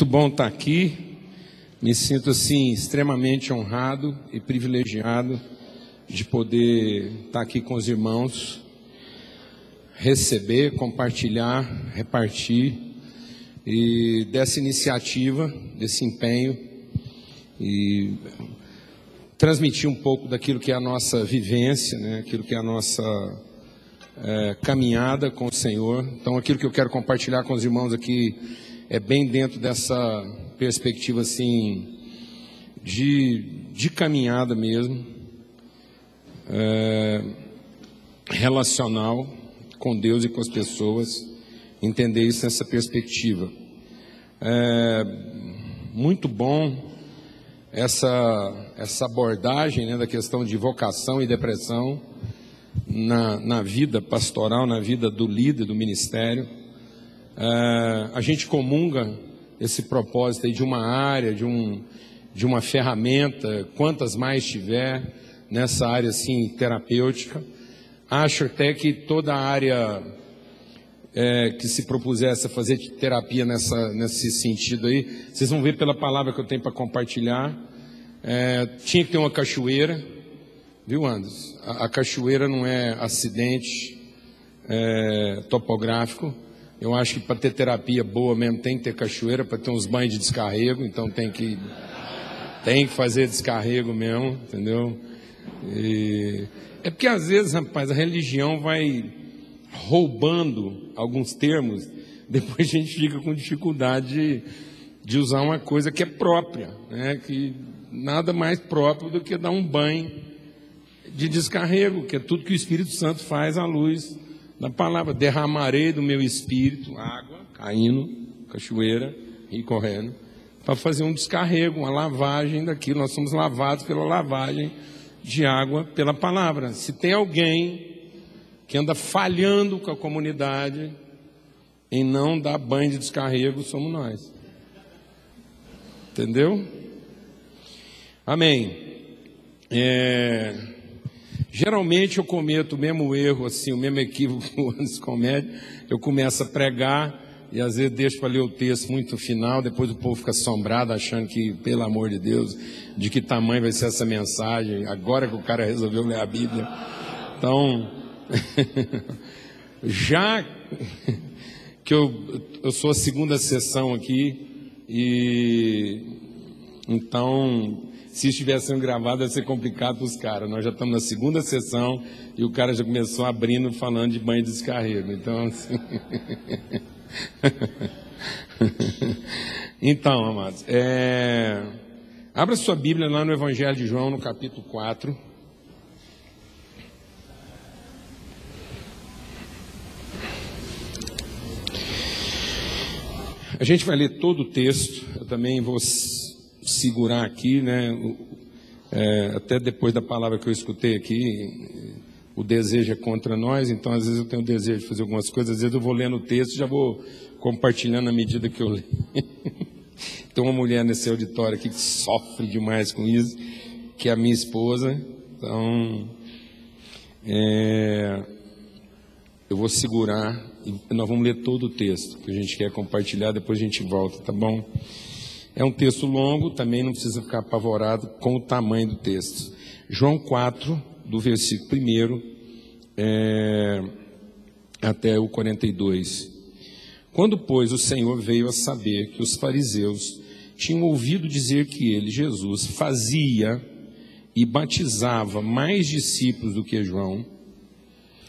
Muito bom estar aqui. Me sinto assim extremamente honrado e privilegiado de poder estar aqui com os irmãos, receber, compartilhar, repartir e dessa iniciativa, desse empenho e transmitir um pouco daquilo que é a nossa vivência, né? Aquilo que é a nossa é, caminhada com o Senhor. Então, aquilo que eu quero compartilhar com os irmãos aqui é bem dentro dessa perspectiva assim de, de caminhada mesmo, é, relacional com Deus e com as pessoas, entender isso nessa perspectiva. É muito bom essa, essa abordagem né, da questão de vocação e depressão na, na vida pastoral, na vida do líder do ministério. Uh, a gente comunga esse propósito aí de uma área, de, um, de uma ferramenta, quantas mais tiver nessa área assim terapêutica. Acho até que toda área é, que se propusesse a fazer terapia nessa, nesse sentido aí, vocês vão ver pela palavra que eu tenho para compartilhar. É, tinha que ter uma cachoeira, viu, Anderson? A, a cachoeira não é acidente é, topográfico eu acho que para ter terapia boa mesmo tem que ter cachoeira, para ter uns banhos de descarrego, então tem que tem que fazer descarrego mesmo, entendeu? E, é porque às vezes, rapaz, a religião vai roubando alguns termos, depois a gente fica com dificuldade de, de usar uma coisa que é própria, né? Que nada mais próprio do que dar um banho de descarrego, que é tudo que o Espírito Santo faz à luz da palavra: derramarei do meu espírito água caindo, cachoeira e correndo, para fazer um descarrego, uma lavagem daquilo. Nós somos lavados pela lavagem de água pela palavra. Se tem alguém que anda falhando com a comunidade em não dar banho de descarrego, somos nós. Entendeu? Amém. É... Geralmente eu cometo o mesmo erro, assim, o mesmo equívoco que o Anderson. Eu começo a pregar e às vezes deixo para ler o texto muito final, depois o povo fica assombrado, achando que, pelo amor de Deus, de que tamanho vai ser essa mensagem, agora que o cara resolveu ler a Bíblia. Então, já que eu, eu sou a segunda sessão aqui, e então se estivesse sendo gravado, ia ser complicado para os caras. Nós já estamos na segunda sessão e o cara já começou abrindo falando de banho de descarrego. Então, assim... então, amados, é... abra sua Bíblia lá no Evangelho de João, no capítulo 4. A gente vai ler todo o texto, eu também vou segurar aqui, né? É, até depois da palavra que eu escutei aqui, o desejo é contra nós, então às vezes eu tenho o desejo de fazer algumas coisas, às vezes eu vou lendo o texto e já vou compartilhando à medida que eu leio. Tem uma mulher nesse auditório aqui que sofre demais com isso, que é a minha esposa, então é, eu vou segurar nós vamos ler todo o texto que a gente quer compartilhar, depois a gente volta, tá bom? É um texto longo, também não precisa ficar apavorado com o tamanho do texto. João 4, do versículo 1 é, até o 42. Quando, pois, o Senhor veio a saber que os fariseus tinham ouvido dizer que ele, Jesus, fazia e batizava mais discípulos do que João,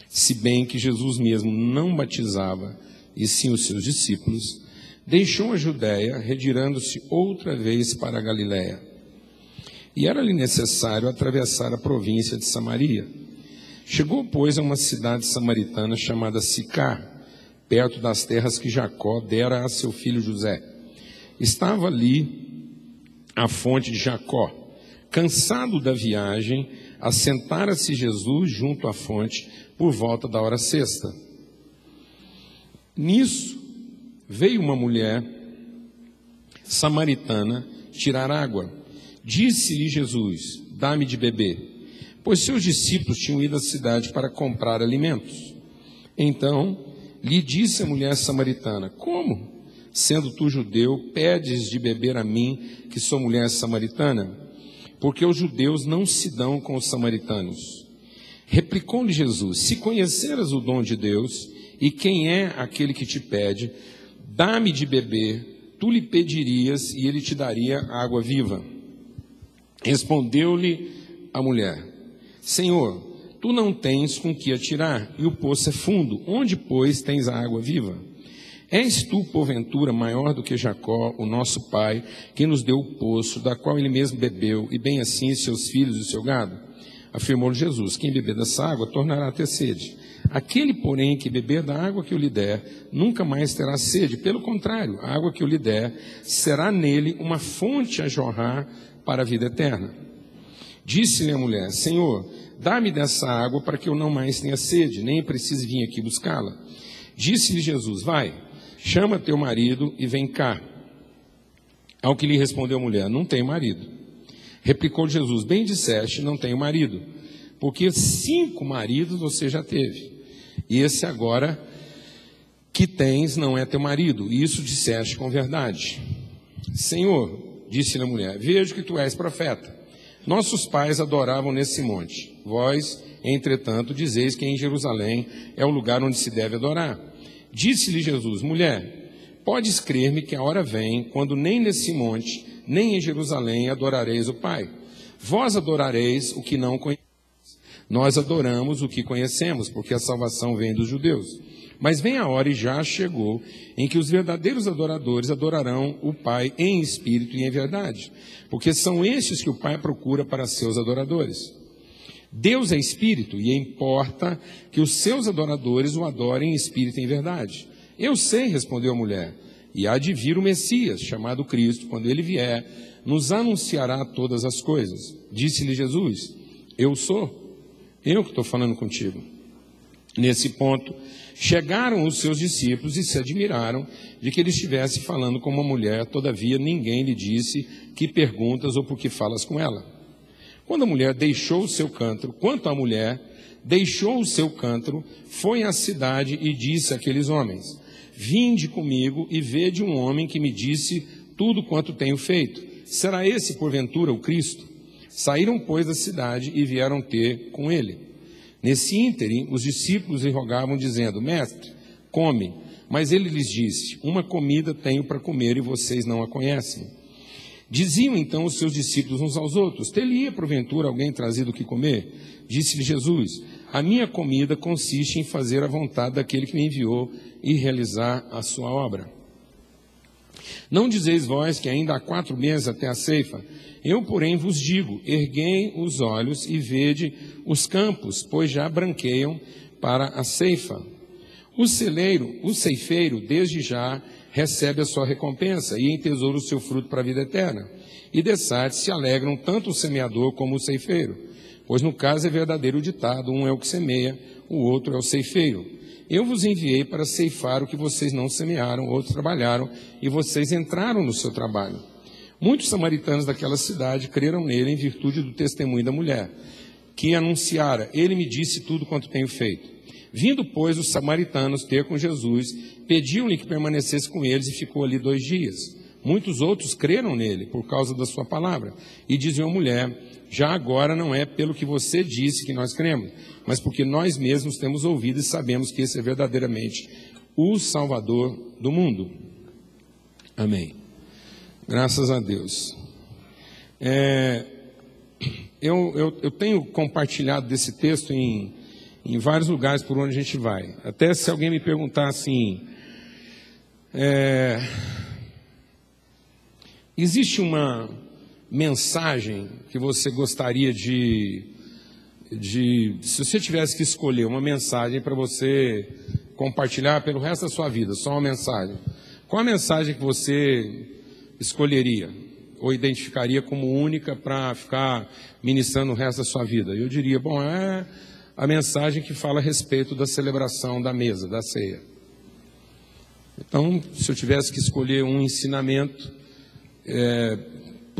se bem que Jesus mesmo não batizava, e sim os seus discípulos, deixou a Judéia, retirando-se outra vez para a Galiléia. E era-lhe necessário atravessar a província de Samaria. Chegou, pois, a uma cidade samaritana chamada Sicar, perto das terras que Jacó dera a seu filho José. Estava ali a fonte de Jacó. Cansado da viagem, assentara-se Jesus junto à fonte por volta da hora sexta. Nisso, veio uma mulher samaritana tirar água. Disse-lhe Jesus: Dá-me de beber. Pois seus discípulos tinham ido à cidade para comprar alimentos. Então lhe disse a mulher samaritana: Como? sendo tu judeu, pedes de beber a mim, que sou mulher samaritana? Porque os judeus não se dão com os samaritanos. Replicou-lhe Jesus: Se conheceras o dom de Deus e quem é aquele que te pede, dá-me de beber, tu lhe pedirias e ele te daria água viva. Respondeu-lhe a mulher: Senhor, tu não tens com que atirar e o poço é fundo. Onde, pois, tens a água viva? És tu, porventura, maior do que Jacó, o nosso pai, que nos deu o poço, da qual ele mesmo bebeu, e bem assim seus filhos e seu gado? Afirmou Jesus: Quem beber dessa água tornará a ter sede. Aquele, porém, que beber da água que eu lhe der, nunca mais terá sede. Pelo contrário, a água que eu lhe der será nele uma fonte a jorrar para a vida eterna. Disse-lhe a mulher: Senhor, dá-me dessa água para que eu não mais tenha sede, nem precise vir aqui buscá-la. Disse-lhe Jesus: Vai chama teu marido e vem cá. Ao que lhe respondeu a mulher: Não tenho marido. Replicou Jesus: Bem disseste, não tenho marido, porque cinco maridos você já teve, esse agora que tens não é teu marido, e isso disseste com verdade. Senhor, disse-lhe a mulher: Vejo que tu és profeta. Nossos pais adoravam nesse monte. Vós, entretanto, dizeis que em Jerusalém é o lugar onde se deve adorar. Disse-lhe Jesus: Mulher, podes crer-me que a hora vem, quando nem nesse monte, nem em Jerusalém adorareis o Pai. Vós adorareis o que não conheceis. Nós adoramos o que conhecemos, porque a salvação vem dos judeus. Mas vem a hora e já chegou em que os verdadeiros adoradores adorarão o Pai em espírito e em verdade, porque são estes que o Pai procura para seus adoradores. Deus é espírito e importa que os seus adoradores o adorem em espírito e em verdade. Eu sei, respondeu a mulher, e há de vir o Messias, chamado Cristo, quando ele vier, nos anunciará todas as coisas. Disse-lhe Jesus: Eu sou, eu que estou falando contigo. Nesse ponto, chegaram os seus discípulos e se admiraram de que ele estivesse falando com uma mulher, todavia ninguém lhe disse que perguntas ou por que falas com ela. Quando a mulher deixou o seu cântaro, quanto a mulher deixou o seu cântaro, foi à cidade e disse àqueles homens: Vinde comigo e vede um homem que me disse tudo quanto tenho feito. Será esse, porventura, o Cristo? Saíram, pois, da cidade e vieram ter com ele. Nesse ínterim, os discípulos lhe rogavam, dizendo: Mestre, come. Mas ele lhes disse: Uma comida tenho para comer e vocês não a conhecem. Diziam então os seus discípulos uns aos outros: Teria porventura alguém trazido o que comer? Disse-lhe Jesus: A minha comida consiste em fazer a vontade daquele que me enviou e realizar a sua obra. Não dizeis vós que ainda há quatro meses até a ceifa? Eu, porém, vos digo: erguei os olhos e vede os campos, pois já branqueiam para a ceifa. O celeiro, o ceifeiro, desde já recebe a sua recompensa e entesoura o seu fruto para a vida eterna. E dessarte se alegram tanto o semeador como o ceifeiro. Pois no caso é verdadeiro o ditado: um é o que semeia, o outro é o ceifeiro. Eu vos enviei para ceifar o que vocês não semearam, outros trabalharam, e vocês entraram no seu trabalho. Muitos samaritanos daquela cidade creram nele em virtude do testemunho da mulher, que anunciara: Ele me disse tudo quanto tenho feito. Vindo, pois, os samaritanos ter com Jesus, pediam-lhe que permanecesse com eles e ficou ali dois dias. Muitos outros creram nele por causa da sua palavra e diziam à mulher: Já agora não é pelo que você disse que nós cremos, mas porque nós mesmos temos ouvido e sabemos que esse é verdadeiramente o Salvador do mundo. Amém. Graças a Deus. É, eu, eu, eu tenho compartilhado desse texto em em vários lugares por onde a gente vai. Até se alguém me perguntar assim, é, existe uma mensagem que você gostaria de, de, se você tivesse que escolher uma mensagem para você compartilhar pelo resto da sua vida, só uma mensagem, qual a mensagem que você escolheria ou identificaria como única para ficar ministrando o resto da sua vida? Eu diria, bom, é a mensagem que fala a respeito da celebração da mesa, da ceia. Então, se eu tivesse que escolher um ensinamento é,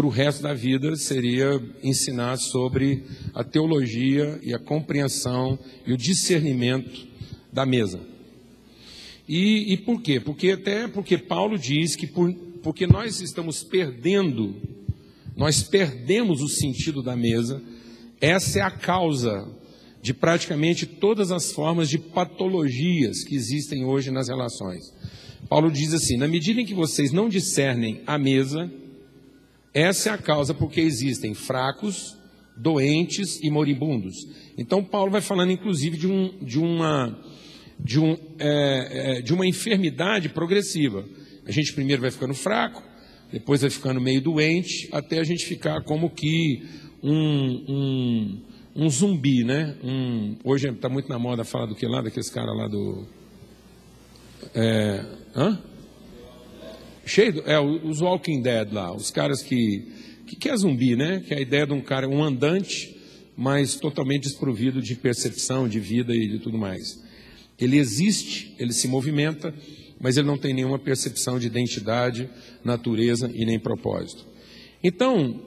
para o resto da vida, seria ensinar sobre a teologia e a compreensão e o discernimento da mesa. E, e por quê? Porque até porque Paulo diz que por, porque nós estamos perdendo, nós perdemos o sentido da mesa, essa é a causa de praticamente todas as formas de patologias que existem hoje nas relações. Paulo diz assim: na medida em que vocês não discernem a mesa, essa é a causa porque existem fracos, doentes e moribundos. Então, Paulo vai falando, inclusive, de, um, de, uma, de, um, é, é, de uma enfermidade progressiva. A gente primeiro vai ficando fraco, depois vai ficando meio doente, até a gente ficar como que um, um, um zumbi, né? Um, hoje está muito na moda falar do que lá, daqueles caras lá do. É, hã? Cheio, é, os Walking Dead lá, os caras que, que, que é zumbi, né? Que é a ideia de um cara, um andante, mas totalmente desprovido de percepção, de vida e de tudo mais. Ele existe, ele se movimenta, mas ele não tem nenhuma percepção de identidade, natureza e nem propósito. Então,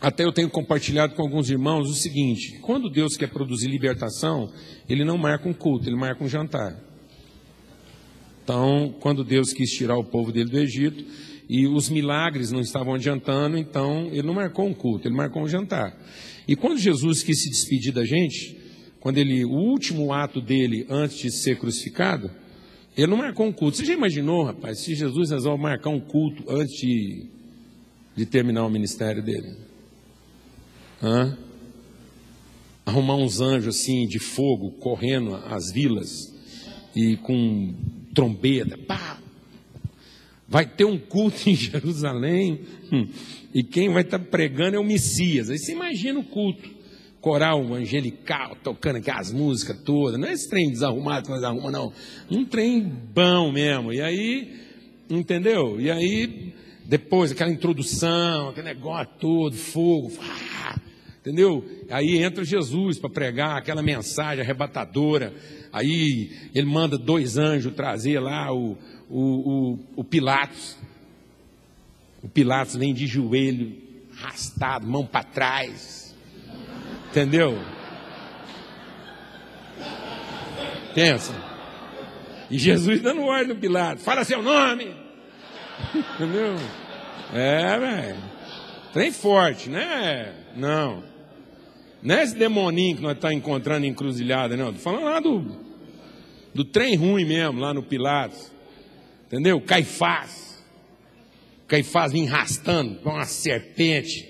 até eu tenho compartilhado com alguns irmãos o seguinte: quando Deus quer produzir libertação, Ele não marca um culto, Ele marca um jantar. Então, quando Deus quis tirar o povo dele do Egito e os milagres não estavam adiantando, então Ele não marcou um culto, Ele marcou um jantar. E quando Jesus quis se despedir da gente, quando ele, o último ato dele antes de ser crucificado, ele não marcou um culto. Você já imaginou, rapaz, se Jesus resolve marcar um culto antes de, de terminar o ministério dele? Hã? Arrumar uns anjos assim de fogo correndo as vilas e com trombeta, pá. Vai ter um culto em Jerusalém hum, e quem vai estar pregando é o Messias. Aí você imagina o culto, coral angelical, tocando aquelas músicas todas. Não é esse trem desarrumado que nós arrumamos, não. Um trem bom mesmo. E aí, entendeu? E aí, depois aquela introdução, aquele negócio todo, fogo. Ah, entendeu? Aí entra Jesus para pregar aquela mensagem arrebatadora. Aí ele manda dois anjos trazer lá o, o, o, o Pilatos. O Pilatos vem de joelho, arrastado, mão para trás. Entendeu? Pensa. E Jesus dando ordem no Pilatos: fala seu nome. Entendeu? É, velho. Trem forte, né? Não. Não é esse demoninho que nós estamos tá encontrando em encruzilhada, não. Estou falando lá do, do trem ruim mesmo, lá no Pilatos. Entendeu? Caifás. Caifás enrastando com uma serpente.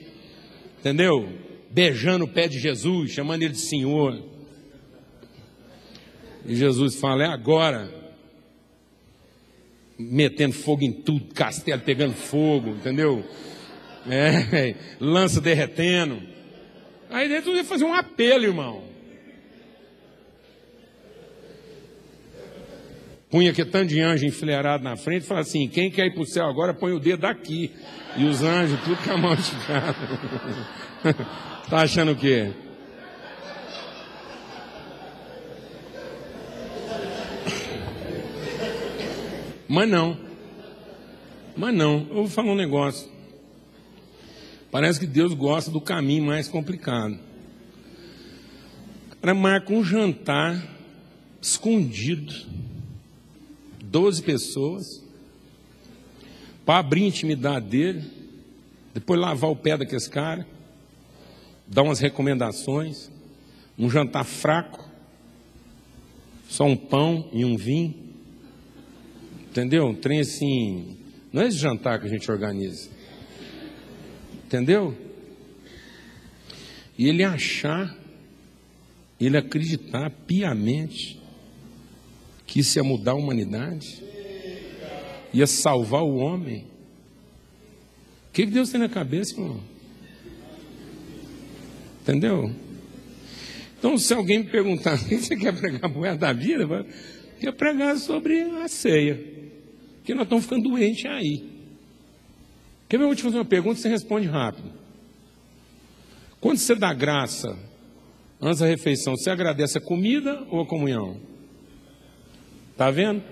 Entendeu? Beijando o pé de Jesus, chamando ele de Senhor. E Jesus fala: é agora. Metendo fogo em tudo, castelo pegando fogo, entendeu? É, lança derretendo. Aí dentro ia fazer um apelo, irmão. Punha que tanto de anjo enfileirado na frente e falava assim: quem quer ir para o céu agora, põe o dedo aqui. E os anjos, tudo com a mão esticada. tá achando o quê? Mas não. Mas não. Eu vou falar um negócio. Parece que Deus gosta do caminho mais complicado. Para marca um jantar escondido, 12 pessoas, para abrir a intimidade dele, depois lavar o pé daqueles caras, dar umas recomendações, um jantar fraco, só um pão e um vinho. Entendeu? Um trem assim. Não é esse jantar que a gente organiza. Entendeu? E ele achar, ele acreditar piamente que isso ia mudar a humanidade, ia salvar o homem. O que, Deus tem na cabeça, irmão? Entendeu? Então, se alguém me perguntar, o que você quer pregar a moeda da vida? Eu quero pregar sobre a ceia. Porque nós estamos ficando doentes aí. Quer ver? Eu vou te fazer uma pergunta e você responde rápido. Quando você dá graça antes da refeição, você agradece a comida ou a comunhão? Está vendo?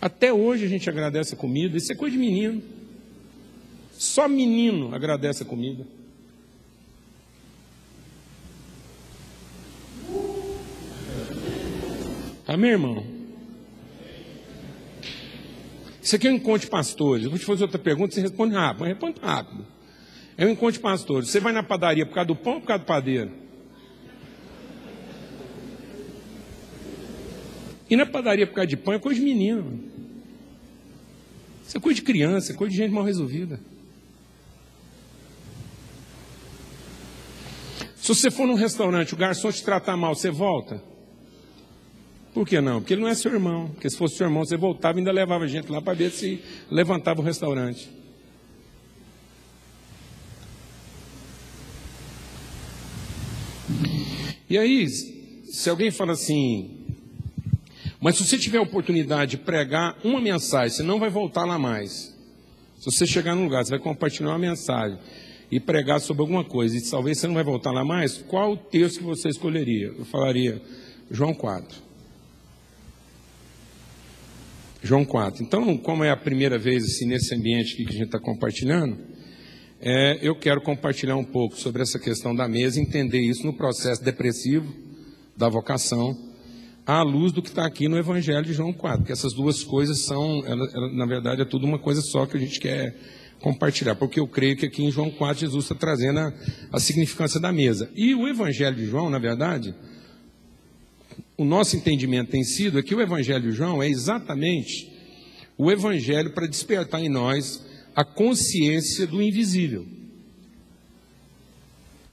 Até hoje a gente agradece a comida, isso é coisa de menino. Só menino agradece a comida. Amém, irmão? Isso aqui é um encontro de pastores. Eu vou te fazer outra pergunta, você responde rápido, mas responde rápido. É um encontro de pastores. Você vai na padaria por causa do pão ou por causa do padeiro? E na padaria por causa de pão é coisa de menino. Isso é coisa de criança, é coisa de gente mal resolvida. Se você for num restaurante, o garçom te tratar mal, você volta? Por que não? Porque ele não é seu irmão. Porque se fosse seu irmão, você voltava e ainda levava gente lá para ver se levantava o restaurante. E aí, se alguém fala assim, mas se você tiver a oportunidade de pregar uma mensagem, você não vai voltar lá mais. Se você chegar num lugar, você vai compartilhar uma mensagem e pregar sobre alguma coisa, e talvez você não vai voltar lá mais, qual o texto que você escolheria? Eu falaria João 4. João 4. Então, como é a primeira vez assim, nesse ambiente que a gente está compartilhando, é, eu quero compartilhar um pouco sobre essa questão da mesa, entender isso no processo depressivo da vocação, à luz do que está aqui no Evangelho de João 4, porque essas duas coisas são, ela, ela, na verdade, é tudo uma coisa só que a gente quer compartilhar, porque eu creio que aqui em João 4 Jesus está trazendo a, a significância da mesa. E o Evangelho de João, na verdade, o nosso entendimento tem sido é que o Evangelho de João é exatamente o Evangelho para despertar em nós a consciência do invisível.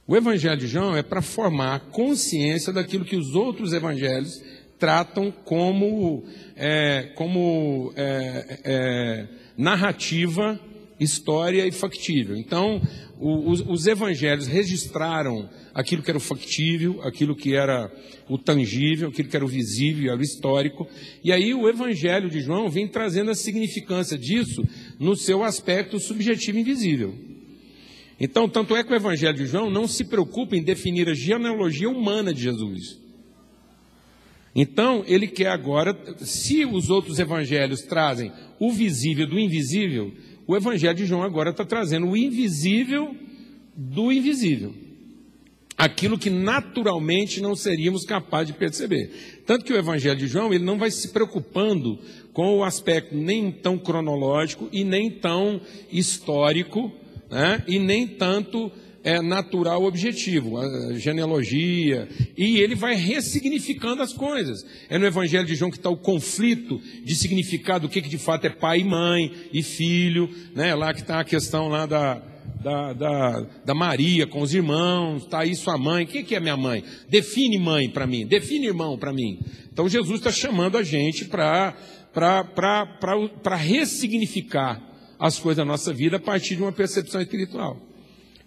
O Evangelho de João é para formar a consciência daquilo que os outros evangelhos tratam como, é, como é, é, narrativa história e factível. Então, os, os, evangelhos registraram aquilo que era o factível, aquilo que era o tangível, aquilo que era o visível, era o histórico. E aí o evangelho de João vem trazendo a significância disso no seu aspecto subjetivo e invisível. Então, tanto é que o evangelho de João não se preocupa em definir a genealogia humana de Jesus. Então, ele quer agora, se os outros evangelhos trazem o visível do invisível, o Evangelho de João agora está trazendo o invisível do invisível. Aquilo que naturalmente não seríamos capazes de perceber. Tanto que o Evangelho de João ele não vai se preocupando com o aspecto nem tão cronológico e nem tão histórico, né? e nem tanto é, natural objetivo, a genealogia, e ele vai ressignificando as coisas. É no Evangelho de João que está o conflito de significado, o que, que de fato é pai e mãe e filho, né? lá que está a questão lá da, da, da, da, Maria com os irmãos, está aí sua mãe, o que, que é minha mãe? Define mãe para mim, define irmão para mim. Então Jesus está chamando a gente para ressignificar as coisas da nossa vida a partir de uma percepção espiritual.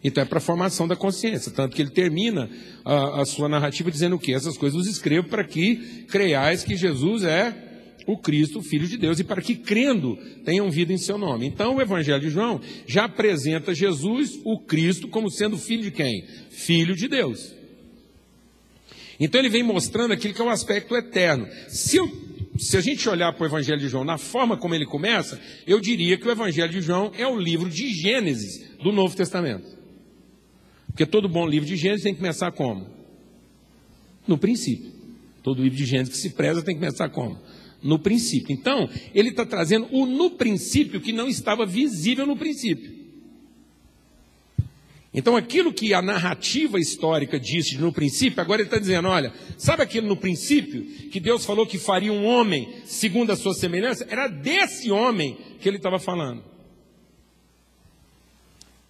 Então é para a formação da consciência. Tanto que ele termina a, a sua narrativa dizendo o quê? Essas coisas os escrevo para que creiais que Jesus é o Cristo, o Filho de Deus, e para que crendo tenham vida em seu nome. Então o Evangelho de João já apresenta Jesus, o Cristo, como sendo filho de quem? Filho de Deus. Então ele vem mostrando aquilo que é o aspecto eterno. Se, eu, se a gente olhar para o Evangelho de João na forma como ele começa, eu diria que o Evangelho de João é o livro de Gênesis do Novo Testamento. Porque todo bom livro de Gênesis tem que começar como? No princípio. Todo livro de Gênesis que se preza tem que começar como? No princípio. Então, ele está trazendo o no princípio que não estava visível no princípio. Então, aquilo que a narrativa histórica disse no princípio, agora ele está dizendo: olha, sabe aquilo no princípio que Deus falou que faria um homem segundo a sua semelhança? Era desse homem que ele estava falando.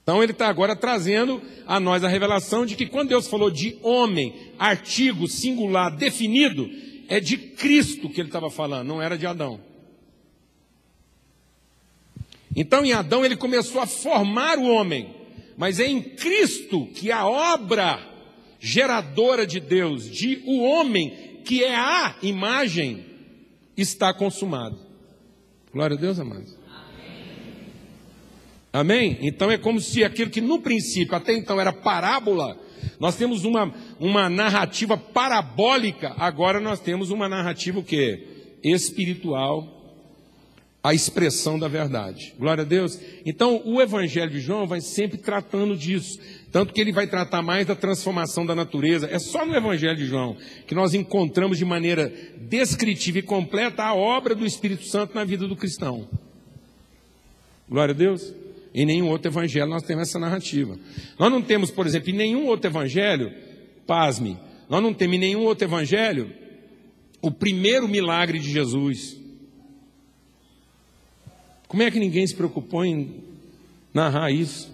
Então ele está agora trazendo a nós a revelação de que quando Deus falou de homem, artigo singular definido, é de Cristo que ele estava falando, não era de Adão. Então em Adão ele começou a formar o homem, mas é em Cristo que a obra geradora de Deus, de o homem, que é a imagem, está consumado. Glória a Deus, amados. Amém? Então é como se aquilo que no princípio até então era parábola, nós temos uma, uma narrativa parabólica, agora nós temos uma narrativa o quê? Espiritual, a expressão da verdade. Glória a Deus. Então, o Evangelho de João vai sempre tratando disso. Tanto que ele vai tratar mais da transformação da natureza. É só no Evangelho de João que nós encontramos de maneira descritiva e completa a obra do Espírito Santo na vida do cristão. Glória a Deus. Em nenhum outro evangelho nós temos essa narrativa. Nós não temos, por exemplo, em nenhum outro evangelho, pasme, nós não temos em nenhum outro evangelho o primeiro milagre de Jesus. Como é que ninguém se preocupou em narrar isso?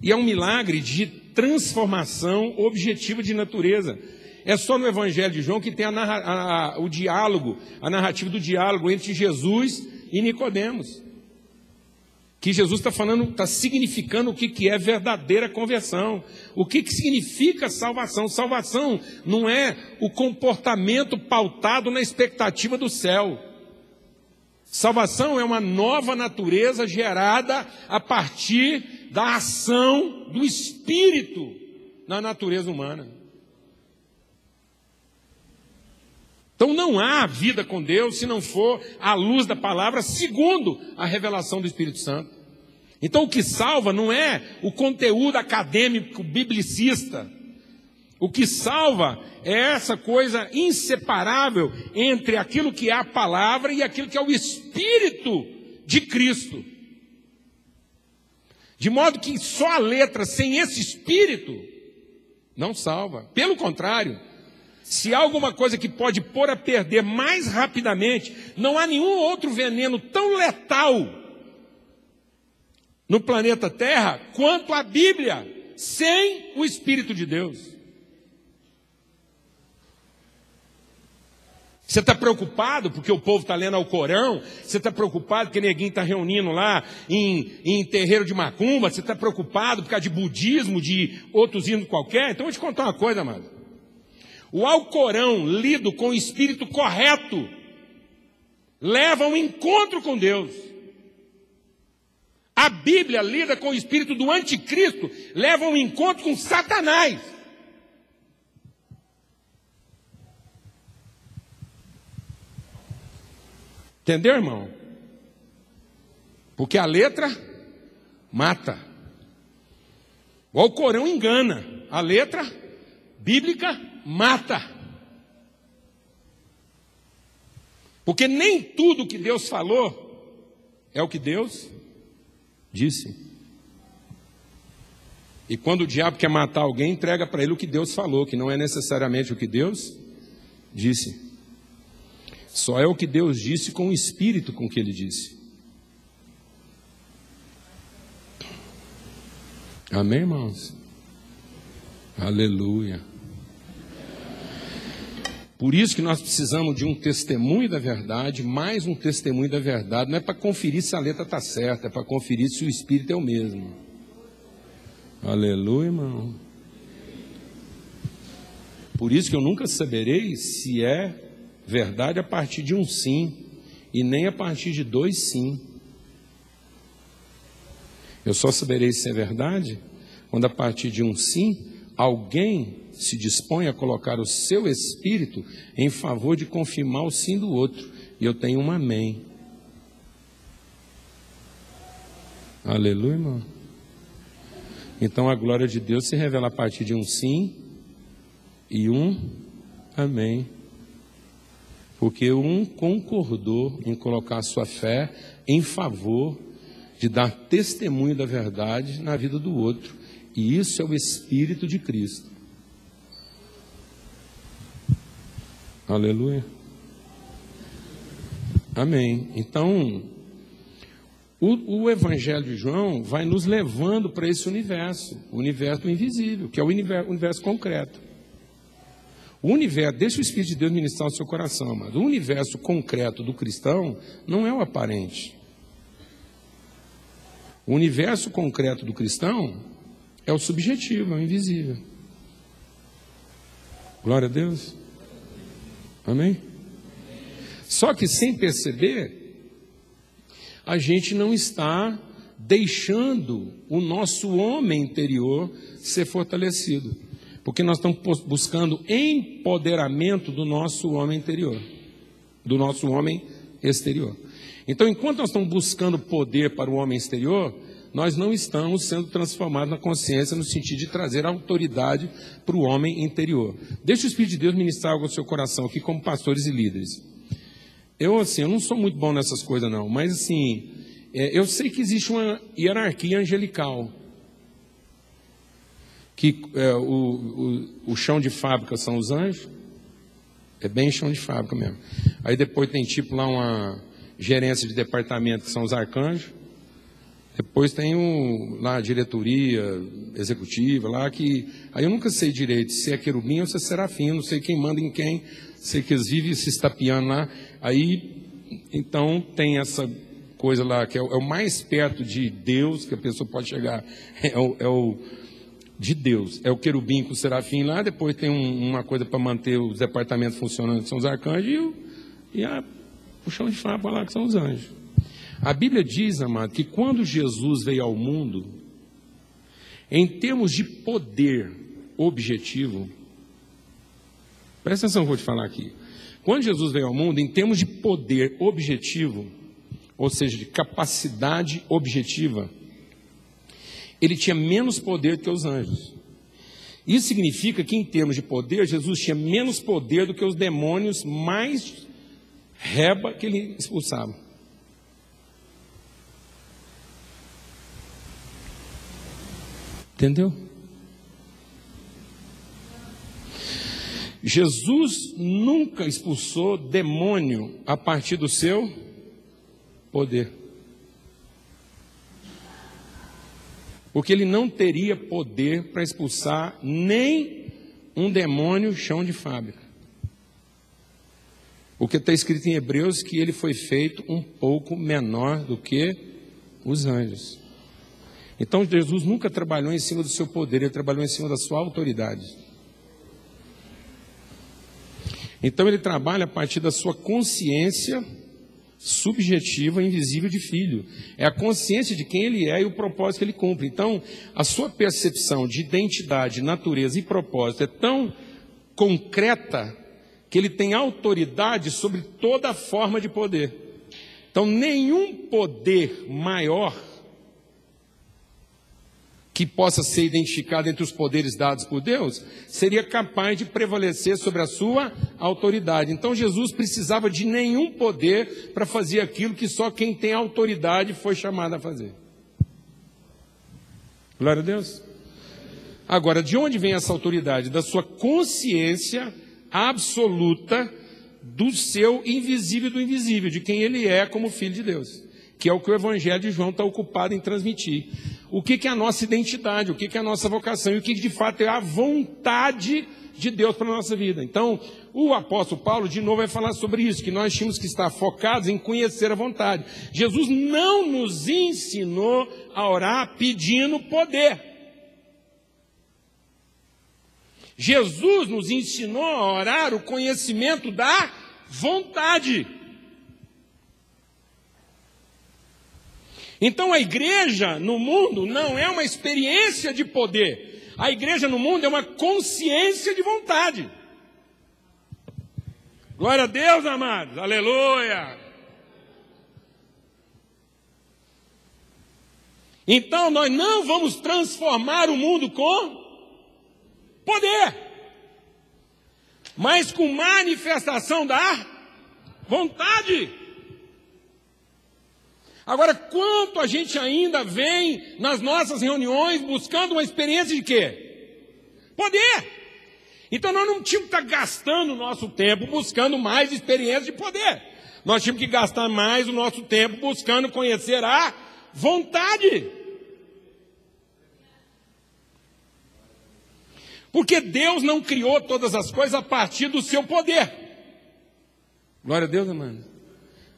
E é um milagre de transformação objetiva de natureza. É só no Evangelho de João que tem a a, o diálogo, a narrativa do diálogo entre Jesus e Nicodemos. Que Jesus está falando, está significando o que, que é verdadeira conversão. O que, que significa salvação? Salvação não é o comportamento pautado na expectativa do céu. Salvação é uma nova natureza gerada a partir da ação do Espírito na natureza humana. Então não há vida com Deus se não for à luz da palavra, segundo a revelação do Espírito Santo. Então o que salva não é o conteúdo acadêmico biblicista. O que salva é essa coisa inseparável entre aquilo que é a palavra e aquilo que é o Espírito de Cristo. De modo que só a letra sem esse Espírito não salva. Pelo contrário, se há alguma coisa que pode pôr a perder mais rapidamente, não há nenhum outro veneno tão letal no planeta Terra quanto a Bíblia, sem o Espírito de Deus. Você está preocupado porque o povo está lendo ao Corão? Você está preocupado porque ninguém está reunindo lá em, em terreiro de macumba? Você está preocupado por causa de budismo, de outros hinos qualquer? Então eu vou te contar uma coisa, amado. O Alcorão, lido com o espírito correto, leva a um encontro com Deus. A Bíblia, lida com o espírito do anticristo, leva a um encontro com Satanás. Entendeu, irmão? Porque a letra mata. O Alcorão engana. A letra bíblica mata. Porque nem tudo que Deus falou é o que Deus disse. E quando o diabo quer matar alguém, entrega para ele o que Deus falou, que não é necessariamente o que Deus disse. Só é o que Deus disse com o espírito com que ele disse. Amém, irmãos? Aleluia. Por isso que nós precisamos de um testemunho da verdade, mais um testemunho da verdade. Não é para conferir se a letra está certa, é para conferir se o espírito é o mesmo. Aleluia, irmão. Por isso que eu nunca saberei se é verdade a partir de um sim e nem a partir de dois sim. Eu só saberei se é verdade quando a partir de um sim alguém se dispõe a colocar o seu espírito em favor de confirmar o sim do outro. E eu tenho um amém. Aleluia, irmão. Então a glória de Deus se revela a partir de um sim e um amém porque um concordou em colocar sua fé em favor de dar testemunho da verdade na vida do outro, e isso é o Espírito de Cristo. Aleluia. Amém. Então, o, o, Evangelho de João vai nos levando para esse universo, o universo invisível, que é o universo, universo concreto. O universo, deixa o Espírito de Deus ministrar o seu coração, mas o universo concreto do cristão não é o aparente. O universo concreto do cristão é o subjetivo, é o invisível. Glória a Deus. Amém? Só que sem perceber, a gente não está deixando o nosso homem interior ser fortalecido porque nós estamos buscando empoderamento do nosso homem interior, do nosso homem exterior. Então, enquanto nós estamos buscando poder para o homem exterior, nós não estamos sendo transformados na consciência no sentido de trazer autoridade para o homem interior. Deixa o Espírito de Deus ministrar algo ao seu coração aqui como pastores e líderes. Eu, assim, eu não sou muito bom nessas coisas não, mas assim, é, eu sei que existe uma hierarquia angelical. Que é, o, o, o chão de fábrica são os anjos, é bem chão de fábrica mesmo. Aí depois tem tipo lá uma gerência de departamento que são os arcanjos. Depois tem o, lá a diretoria executiva lá que. Aí eu nunca sei direito se é querubim ou se é serafim, não sei quem manda em quem, sei que eles vivem se estapeando lá. Aí, então, tem essa coisa lá que é, é o mais perto de Deus que a pessoa pode chegar. É o, é o de Deus. É o querubim com o serafim lá, depois tem um, uma coisa para manter os departamentos funcionando, que são os arcanjos, e, o, e a, o chão de fábrica lá, que são os anjos. A Bíblia diz, amado, que quando Jesus veio ao mundo, em termos de poder objetivo, presta atenção que eu vou te falar aqui. Quando Jesus veio ao mundo, em termos de poder objetivo, ou seja, de capacidade objetiva, ele tinha menos poder que os anjos. Isso significa que, em termos de poder, Jesus tinha menos poder do que os demônios mais reba que ele expulsava. Entendeu? Jesus nunca expulsou demônio a partir do seu poder. Porque ele não teria poder para expulsar nem um demônio chão de fábrica. Porque está escrito em Hebreus que ele foi feito um pouco menor do que os anjos. Então Jesus nunca trabalhou em cima do seu poder, ele trabalhou em cima da sua autoridade. Então ele trabalha a partir da sua consciência subjetiva, invisível de filho. É a consciência de quem ele é e o propósito que ele cumpre. Então, a sua percepção de identidade, natureza e propósito é tão concreta que ele tem autoridade sobre toda forma de poder. Então, nenhum poder maior que possa ser identificado entre os poderes dados por Deus, seria capaz de prevalecer sobre a sua autoridade. Então Jesus precisava de nenhum poder para fazer aquilo que só quem tem autoridade foi chamado a fazer. Glória a Deus. Agora, de onde vem essa autoridade? Da sua consciência absoluta do seu invisível do invisível, de quem ele é como filho de Deus, que é o que o Evangelho de João está ocupado em transmitir o que, que é a nossa identidade, o que, que é a nossa vocação e o que de fato é a vontade de Deus para a nossa vida. Então, o apóstolo Paulo, de novo, vai falar sobre isso, que nós tínhamos que estar focados em conhecer a vontade. Jesus não nos ensinou a orar pedindo poder. Jesus nos ensinou a orar o conhecimento da vontade. Então a igreja no mundo não é uma experiência de poder. A igreja no mundo é uma consciência de vontade. Glória a Deus, amados. Aleluia. Então nós não vamos transformar o mundo com poder, mas com manifestação da vontade. Agora, quanto a gente ainda vem nas nossas reuniões buscando uma experiência de quê? Poder. Então nós não tínhamos que estar gastando o nosso tempo buscando mais experiência de poder. Nós tínhamos que gastar mais o nosso tempo buscando conhecer a vontade. Porque Deus não criou todas as coisas a partir do seu poder. Glória a Deus, irmão.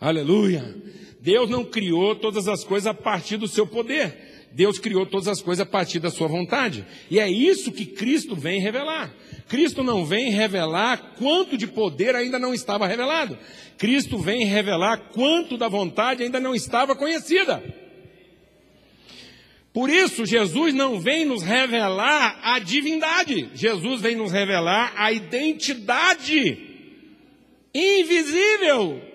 Aleluia. Deus não criou todas as coisas a partir do seu poder. Deus criou todas as coisas a partir da sua vontade. E é isso que Cristo vem revelar. Cristo não vem revelar quanto de poder ainda não estava revelado. Cristo vem revelar quanto da vontade ainda não estava conhecida. Por isso, Jesus não vem nos revelar a divindade, Jesus vem nos revelar a identidade invisível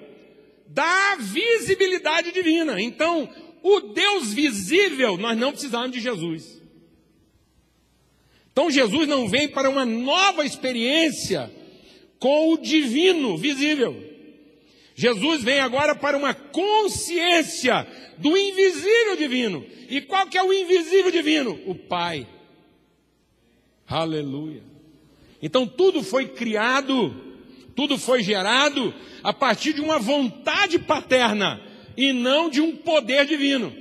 da visibilidade divina. Então, o Deus visível, nós não precisamos de Jesus. Então, Jesus não vem para uma nova experiência com o divino visível. Jesus vem agora para uma consciência do invisível divino. E qual que é o invisível divino? O Pai. Aleluia. Então tudo foi criado, tudo foi gerado a partir de uma vontade paterna e não de um poder divino.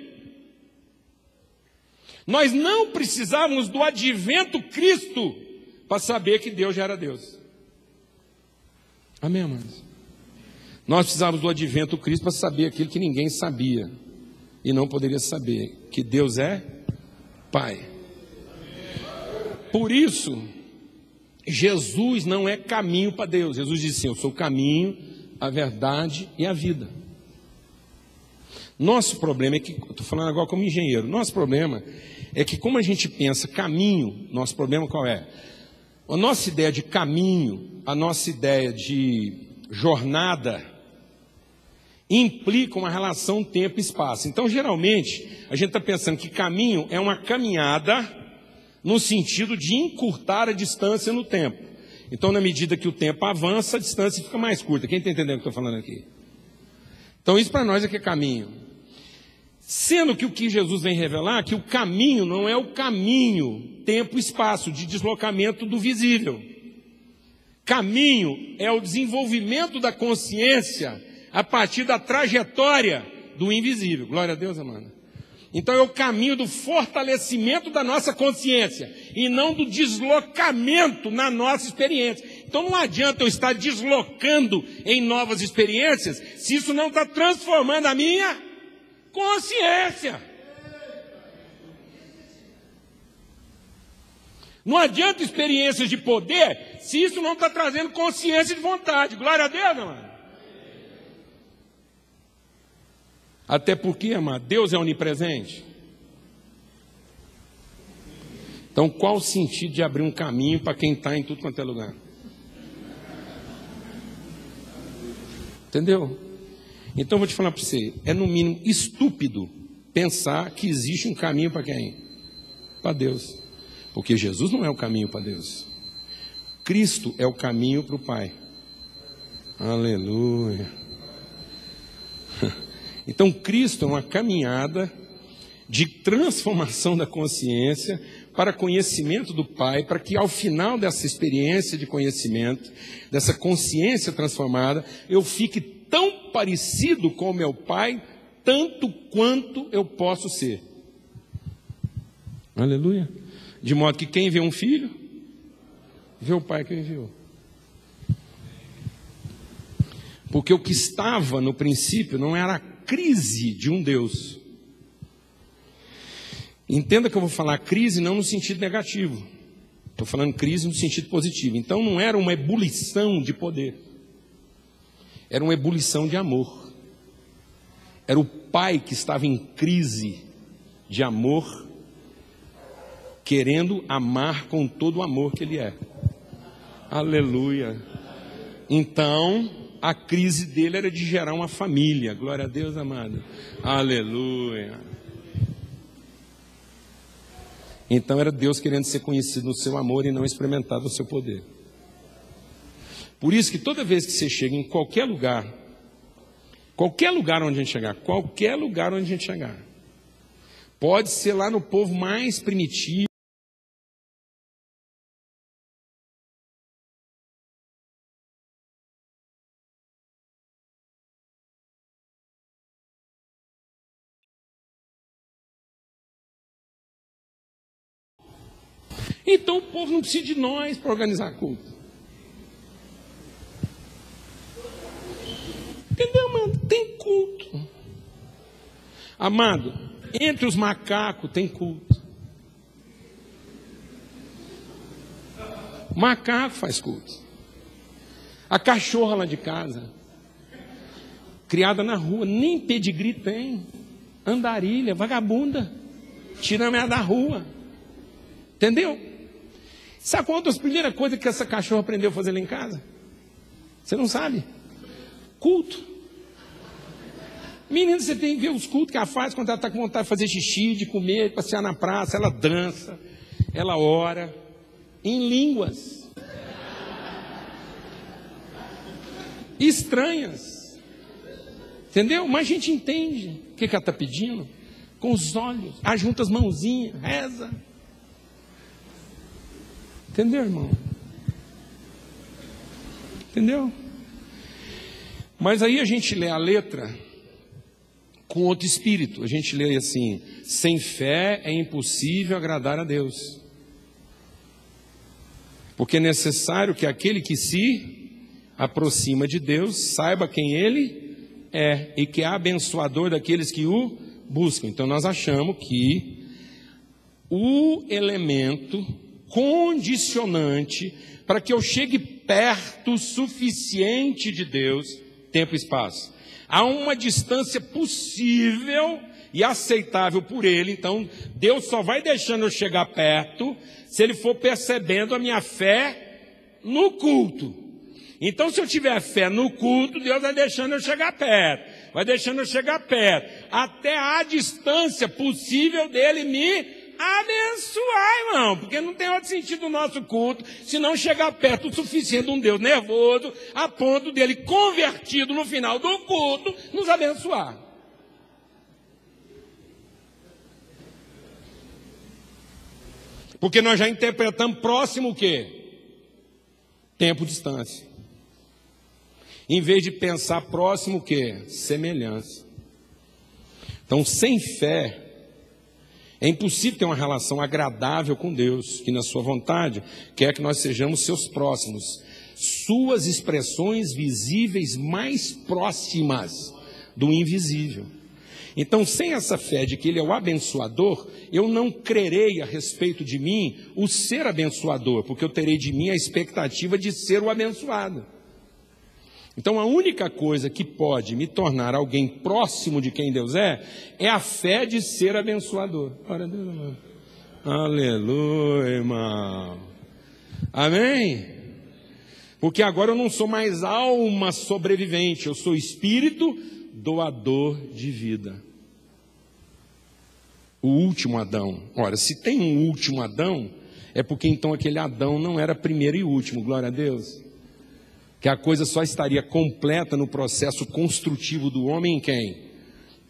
Nós não precisávamos do advento Cristo para saber que Deus já era Deus. Amém, amados? Nós precisávamos do advento Cristo para saber aquilo que ninguém sabia e não poderia saber: que Deus é Pai. Por isso, Jesus não é caminho para Deus. Jesus disse assim: Eu sou o caminho, a verdade e a vida. Nosso problema é que, estou falando agora como engenheiro, nosso problema é que, como a gente pensa caminho, nosso problema qual é? A nossa ideia de caminho, a nossa ideia de jornada, implica uma relação tempo-espaço. Então, geralmente, a gente está pensando que caminho é uma caminhada no sentido de encurtar a distância no tempo. Então, na medida que o tempo avança, a distância fica mais curta. Quem está entendendo o que eu estou falando aqui? Então, isso para nós é que é caminho. Sendo que o que Jesus vem revelar, que o caminho não é o caminho, tempo, espaço, de deslocamento do visível. Caminho é o desenvolvimento da consciência a partir da trajetória do invisível. Glória a Deus, amada. Então é o caminho do fortalecimento da nossa consciência e não do deslocamento na nossa experiência. Então não adianta eu estar deslocando em novas experiências se isso não está transformando a minha consciência. Não adianta experiências de poder se isso não está trazendo consciência de vontade. Glória a Deus, amado. Até porque, amado, Deus é onipresente. Então, qual o sentido de abrir um caminho para quem está em tudo quanto é lugar? Entendeu? Então vou te falar para você, é no mínimo estúpido pensar que existe um caminho para quem? Para Deus. Porque Jesus não é o caminho para Deus. Cristo é o caminho para o Pai. Aleluia. Então Cristo é uma caminhada de transformação da consciência para conhecimento do Pai, para que ao final dessa experiência de conhecimento, dessa consciência transformada, eu fique tão parecido com meu pai, tanto quanto eu posso ser. Aleluia. De modo que quem vê um filho, vê o pai que o enviou. Porque o que estava no princípio não era crise de um Deus. Entenda que eu vou falar crise não no sentido negativo. Estou falando crise no sentido positivo. Então não era uma ebulição de poder. Era uma ebulição de amor. Era o pai que estava em crise de amor, querendo amar com todo o amor que ele é. Aleluia. Então, a crise dele era de gerar uma família. Glória a Deus, amado. Aleluia. Então era Deus querendo ser conhecido no seu amor e não experimentado o seu poder. Por isso que toda vez que você chega em qualquer lugar, qualquer lugar onde a gente chegar, qualquer lugar onde a gente chegar, pode ser lá no povo mais primitivo, Então o povo não precisa de nós para organizar culto. Entendeu, amado? Tem culto. Amado, entre os macacos tem culto. macaco faz culto. A cachorra lá de casa, criada na rua, nem pedigree tem. Andarilha, vagabunda, tirando ela da rua. Entendeu? Sabe qual é a primeira coisa que essa cachorra aprendeu a fazer lá em casa? Você não sabe? Culto. Menina, você tem que ver os cultos que ela faz quando ela está com vontade de fazer xixi, de comer, de passear na praça. Ela dança, ela ora em línguas estranhas. Entendeu? Mas a gente entende o que, que ela está pedindo. Com os olhos, ajunta as mãozinhas, reza. Entendeu, irmão? Entendeu? Mas aí a gente lê a letra com outro espírito. A gente lê assim: sem fé é impossível agradar a Deus. Porque é necessário que aquele que se aproxima de Deus saiba quem ele é e que é abençoador daqueles que o buscam. Então nós achamos que o elemento condicionante para que eu chegue perto o suficiente de Deus, tempo e espaço Há uma distância possível e aceitável por ele, então Deus só vai deixando eu chegar perto se ele for percebendo a minha fé no culto. Então, se eu tiver fé no culto, Deus vai deixando eu chegar perto, vai deixando eu chegar perto, até a distância possível dele me abençoar, irmão, porque não tem outro sentido o nosso culto se não chegar perto o suficiente de um Deus nervoso, a ponto dele, convertido no final do culto, nos abençoar. Porque nós já interpretamos próximo o quê? Tempo, distância. Em vez de pensar próximo o quê? Semelhança. Então, sem fé, é impossível ter uma relação agradável com Deus, que na sua vontade quer que nós sejamos seus próximos, suas expressões visíveis mais próximas do invisível. Então, sem essa fé de que Ele é o abençoador, eu não crerei a respeito de mim o ser abençoador, porque eu terei de mim a expectativa de ser o abençoado. Então a única coisa que pode me tornar alguém próximo de quem Deus é, é a fé de ser abençoador. Ora, Deus, irmão. Aleluia, irmão. Amém? Porque agora eu não sou mais alma sobrevivente, eu sou espírito doador de vida. O último Adão. Ora, se tem um último Adão, é porque então aquele Adão não era primeiro e último, glória a Deus que a coisa só estaria completa no processo construtivo do homem em quem?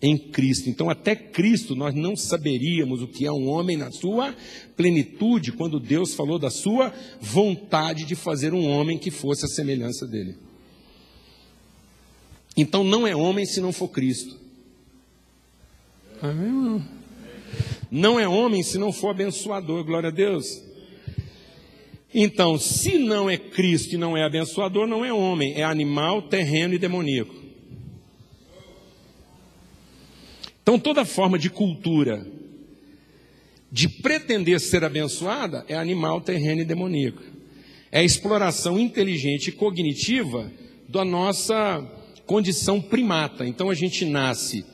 Em Cristo. Então, até Cristo, nós não saberíamos o que é um homem na sua plenitude, quando Deus falou da sua vontade de fazer um homem que fosse a semelhança dele. Então, não é homem se não for Cristo. Amém, Não é homem se não for abençoador, glória a Deus. Então, se não é Cristo e não é abençoador, não é homem, é animal, terreno e demoníaco. Então, toda forma de cultura de pretender ser abençoada é animal, terreno e demoníaco. É a exploração inteligente e cognitiva da nossa condição primata. Então, a gente nasce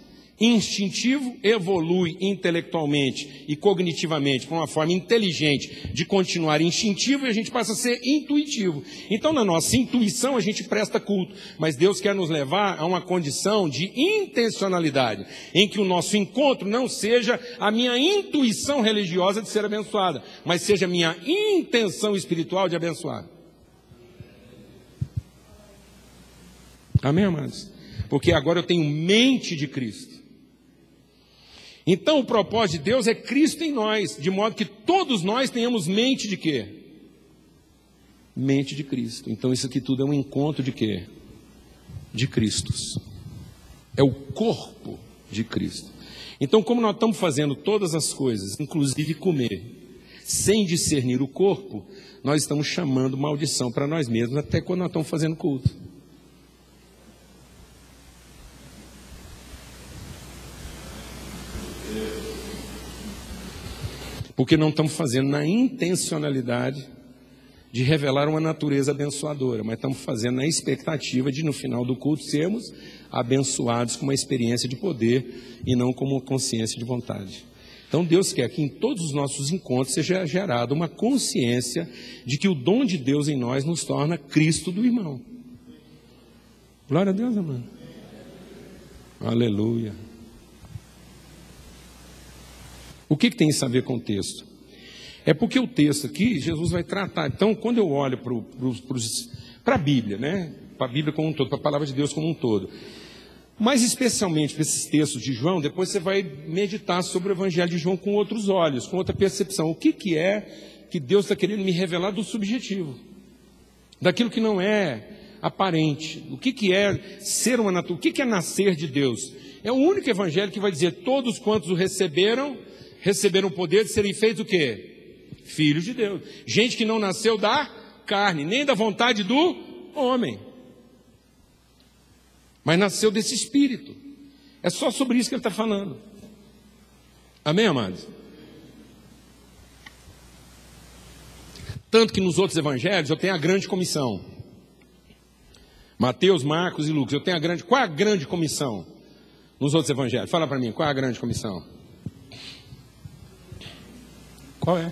instintivo evolui intelectualmente e cognitivamente para uma forma inteligente de continuar instintivo e a gente passa a ser intuitivo. Então, na nossa intuição, a gente presta culto, mas Deus quer nos levar a uma condição de intencionalidade, em que o nosso encontro não seja a minha intuição religiosa de ser abençoada, mas seja a minha intenção espiritual de abençoar. Amém, amados? Porque agora eu tenho mente de Cristo. Então o propósito de Deus é Cristo em nós, de modo que todos nós tenhamos mente de quê? Mente de Cristo. Então isso aqui tudo é um encontro de quê? De Cristos. É o corpo de Cristo. Então, como nós estamos fazendo todas as coisas, inclusive comer, sem discernir o corpo, nós estamos chamando maldição para nós mesmos, até quando nós estamos fazendo culto. Porque não estamos fazendo na intencionalidade de revelar uma natureza abençoadora, mas estamos fazendo na expectativa de, no final do culto, sermos abençoados com uma experiência de poder e não com uma consciência de vontade. Então Deus quer que em todos os nossos encontros seja gerada uma consciência de que o dom de Deus em nós nos torna Cristo do irmão. Glória a Deus, amado. Aleluia. O que, que tem isso a ver com o texto? É porque o texto aqui, Jesus vai tratar. Então, quando eu olho para a Bíblia, né? Para a Bíblia como um todo, para a palavra de Deus como um todo. Mas especialmente para esses textos de João, depois você vai meditar sobre o Evangelho de João com outros olhos, com outra percepção. O que, que é que Deus está querendo me revelar do subjetivo? Daquilo que não é aparente. O que, que é ser uma natureza? O que, que é nascer de Deus? É o único evangelho que vai dizer: todos quantos o receberam, receberam o poder de serem feitos o quê? Filhos de Deus. Gente que não nasceu da carne, nem da vontade do homem. Mas nasceu desse espírito. É só sobre isso que ele está falando. Amém, amados? Tanto que nos outros evangelhos eu tenho a grande comissão. Mateus, Marcos e Lucas. Eu tenho a grande. Qual a grande comissão nos outros evangelhos? Fala para mim, qual a grande comissão? Qual é?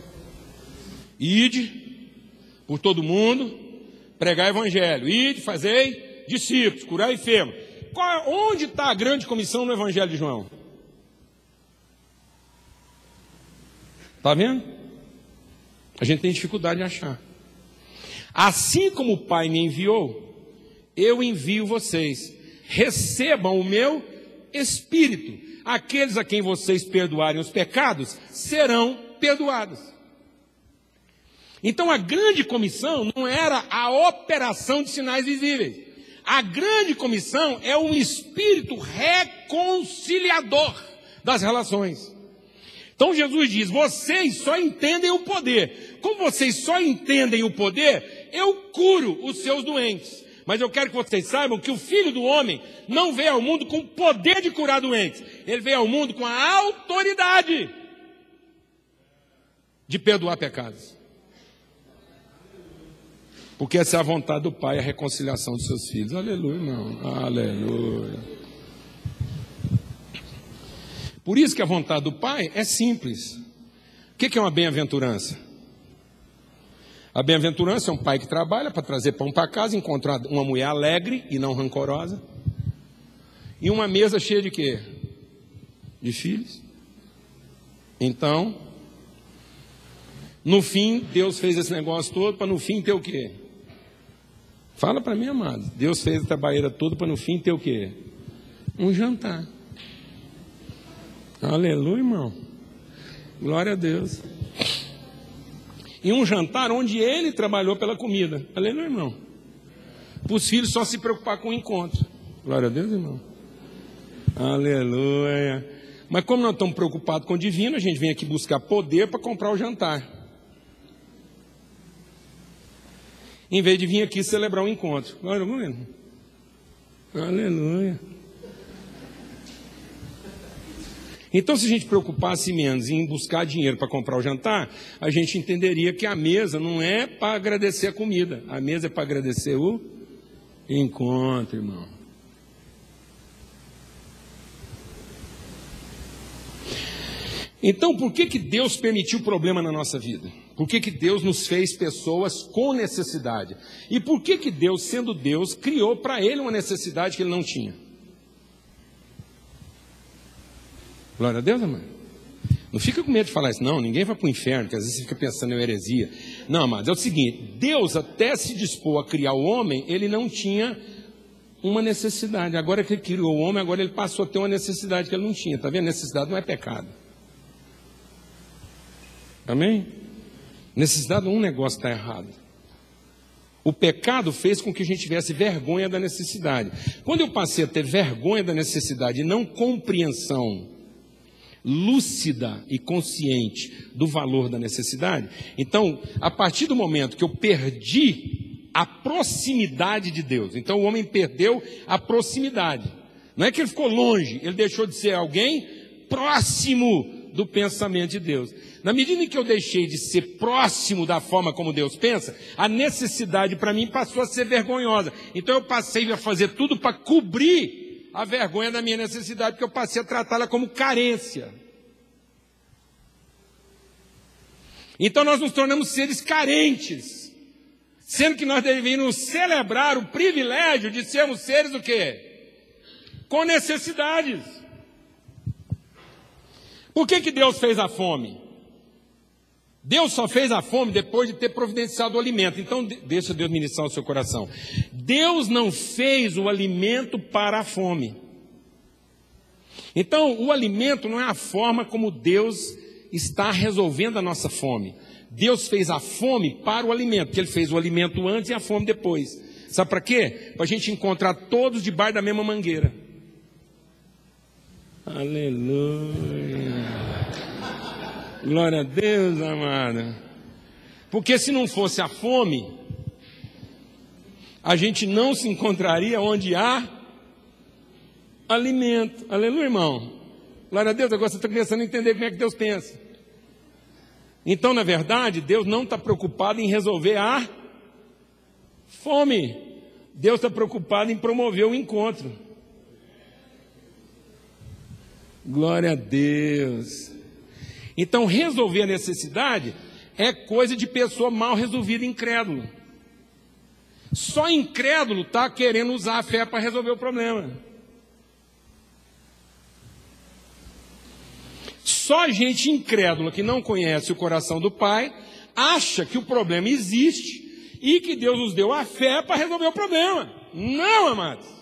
Ide por todo mundo, pregar evangelho. Ide, fazei discípulos, curar enfermos. Qual, onde está a grande comissão no evangelho de João? Está vendo? A gente tem dificuldade de achar. Assim como o Pai me enviou, eu envio vocês. Recebam o meu espírito. Aqueles a quem vocês perdoarem os pecados serão perdoados. Então a grande comissão não era a operação de sinais visíveis. A grande comissão é um espírito reconciliador das relações. Então Jesus diz: vocês só entendem o poder. Como vocês só entendem o poder, eu curo os seus doentes. Mas eu quero que vocês saibam que o Filho do Homem não veio ao mundo com o poder de curar doentes. Ele veio ao mundo com a autoridade de perdoar pecados. Porque essa é a vontade do Pai, a reconciliação dos seus filhos. Aleluia, não. Aleluia. Por isso que a vontade do Pai é simples. O que é uma bem-aventurança? A bem-aventurança é um pai que trabalha para trazer pão para casa, encontrar uma mulher alegre e não rancorosa. E uma mesa cheia de quê? De filhos. Então, no fim, Deus fez esse negócio todo para no fim ter o quê? Fala para mim, amado. Deus fez a trabalheira toda para no fim ter o quê? Um jantar. Aleluia, irmão. Glória a Deus em um jantar onde ele trabalhou pela comida. Aleluia, irmão. Para os filhos só se preocupar com o encontro. Glória a Deus, irmão. Aleluia. Mas como nós estamos preocupados com o divino, a gente vem aqui buscar poder para comprar o jantar. Em vez de vir aqui celebrar o um encontro. Glória a Deus. Aleluia. Então, se a gente preocupasse menos em buscar dinheiro para comprar o jantar, a gente entenderia que a mesa não é para agradecer a comida, a mesa é para agradecer o encontro, irmão. Então, por que, que Deus permitiu problema na nossa vida? Por que, que Deus nos fez pessoas com necessidade? E por que, que Deus, sendo Deus, criou para ele uma necessidade que ele não tinha? Glória a Deus, amado. Não fica com medo de falar isso, não. Ninguém vai para o inferno, que às vezes você fica pensando em heresia. Não, mas é o seguinte: Deus até se dispôs a criar o homem, ele não tinha uma necessidade. Agora que ele criou o homem, agora ele passou a ter uma necessidade que ele não tinha. Está vendo? Necessidade não é pecado. Amém? Necessidade, um negócio está errado. O pecado fez com que a gente tivesse vergonha da necessidade. Quando eu passei a ter vergonha da necessidade e não compreensão lúcida e consciente do valor da necessidade. Então, a partir do momento que eu perdi a proximidade de Deus, então o homem perdeu a proximidade. Não é que ele ficou longe, ele deixou de ser alguém próximo do pensamento de Deus. Na medida em que eu deixei de ser próximo da forma como Deus pensa, a necessidade para mim passou a ser vergonhosa. Então eu passei a fazer tudo para cobrir a vergonha da minha necessidade, porque eu passei a tratá-la como carência. Então nós nos tornamos seres carentes, sendo que nós deveríamos celebrar o privilégio de sermos seres o quê? com necessidades. Por que, que Deus fez a fome? Deus só fez a fome depois de ter providenciado o alimento. Então, deixa Deus ministrar o seu coração. Deus não fez o alimento para a fome. Então, o alimento não é a forma como Deus está resolvendo a nossa fome. Deus fez a fome para o alimento, porque Ele fez o alimento antes e a fome depois. Sabe para quê? Para a gente encontrar todos debaixo da mesma mangueira. Aleluia. Glória a Deus, amada. Porque se não fosse a fome, a gente não se encontraria onde há alimento. Aleluia, irmão. Glória a Deus. Agora você está começando a entender como é que Deus pensa. Então, na verdade, Deus não está preocupado em resolver a fome. Deus está preocupado em promover o encontro. Glória a Deus. Então, resolver a necessidade é coisa de pessoa mal resolvida, incrédulo. Só incrédulo está querendo usar a fé para resolver o problema. Só gente incrédula que não conhece o coração do Pai acha que o problema existe e que Deus nos deu a fé para resolver o problema. Não, amados.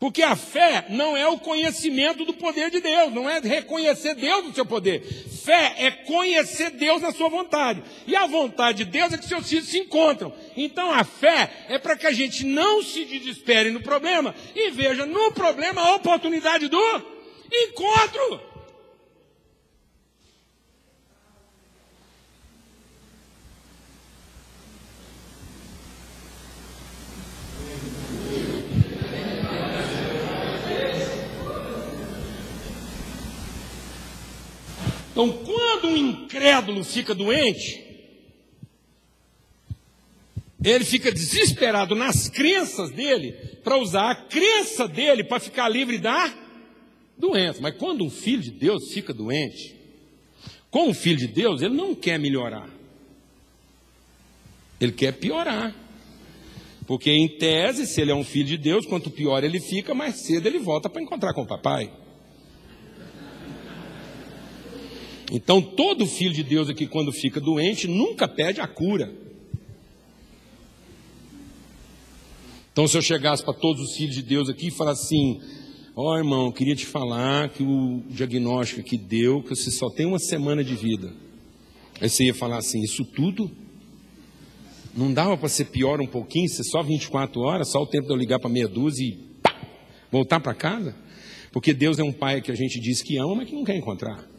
Porque a fé não é o conhecimento do poder de Deus, não é reconhecer Deus no seu poder. Fé é conhecer Deus na sua vontade. E a vontade de Deus é que seus filhos se encontram. Então a fé é para que a gente não se desespere no problema e veja no problema a oportunidade do encontro. Então, quando um incrédulo fica doente, ele fica desesperado nas crenças dele para usar a crença dele para ficar livre da doença. Mas quando um filho de Deus fica doente, com o filho de Deus, ele não quer melhorar. Ele quer piorar. Porque, em tese, se ele é um filho de Deus, quanto pior ele fica, mais cedo ele volta para encontrar com o papai. Então, todo filho de Deus aqui, quando fica doente, nunca pede a cura. Então, se eu chegasse para todos os filhos de Deus aqui e falasse assim: Ó oh, irmão, queria te falar que o diagnóstico que deu, que você só tem uma semana de vida. Aí você ia falar assim: Isso tudo? Não dava para ser pior um pouquinho, ser só 24 horas, só o tempo de eu ligar para meia dúzia e pá, voltar para casa? Porque Deus é um pai que a gente diz que ama, mas que não quer encontrar.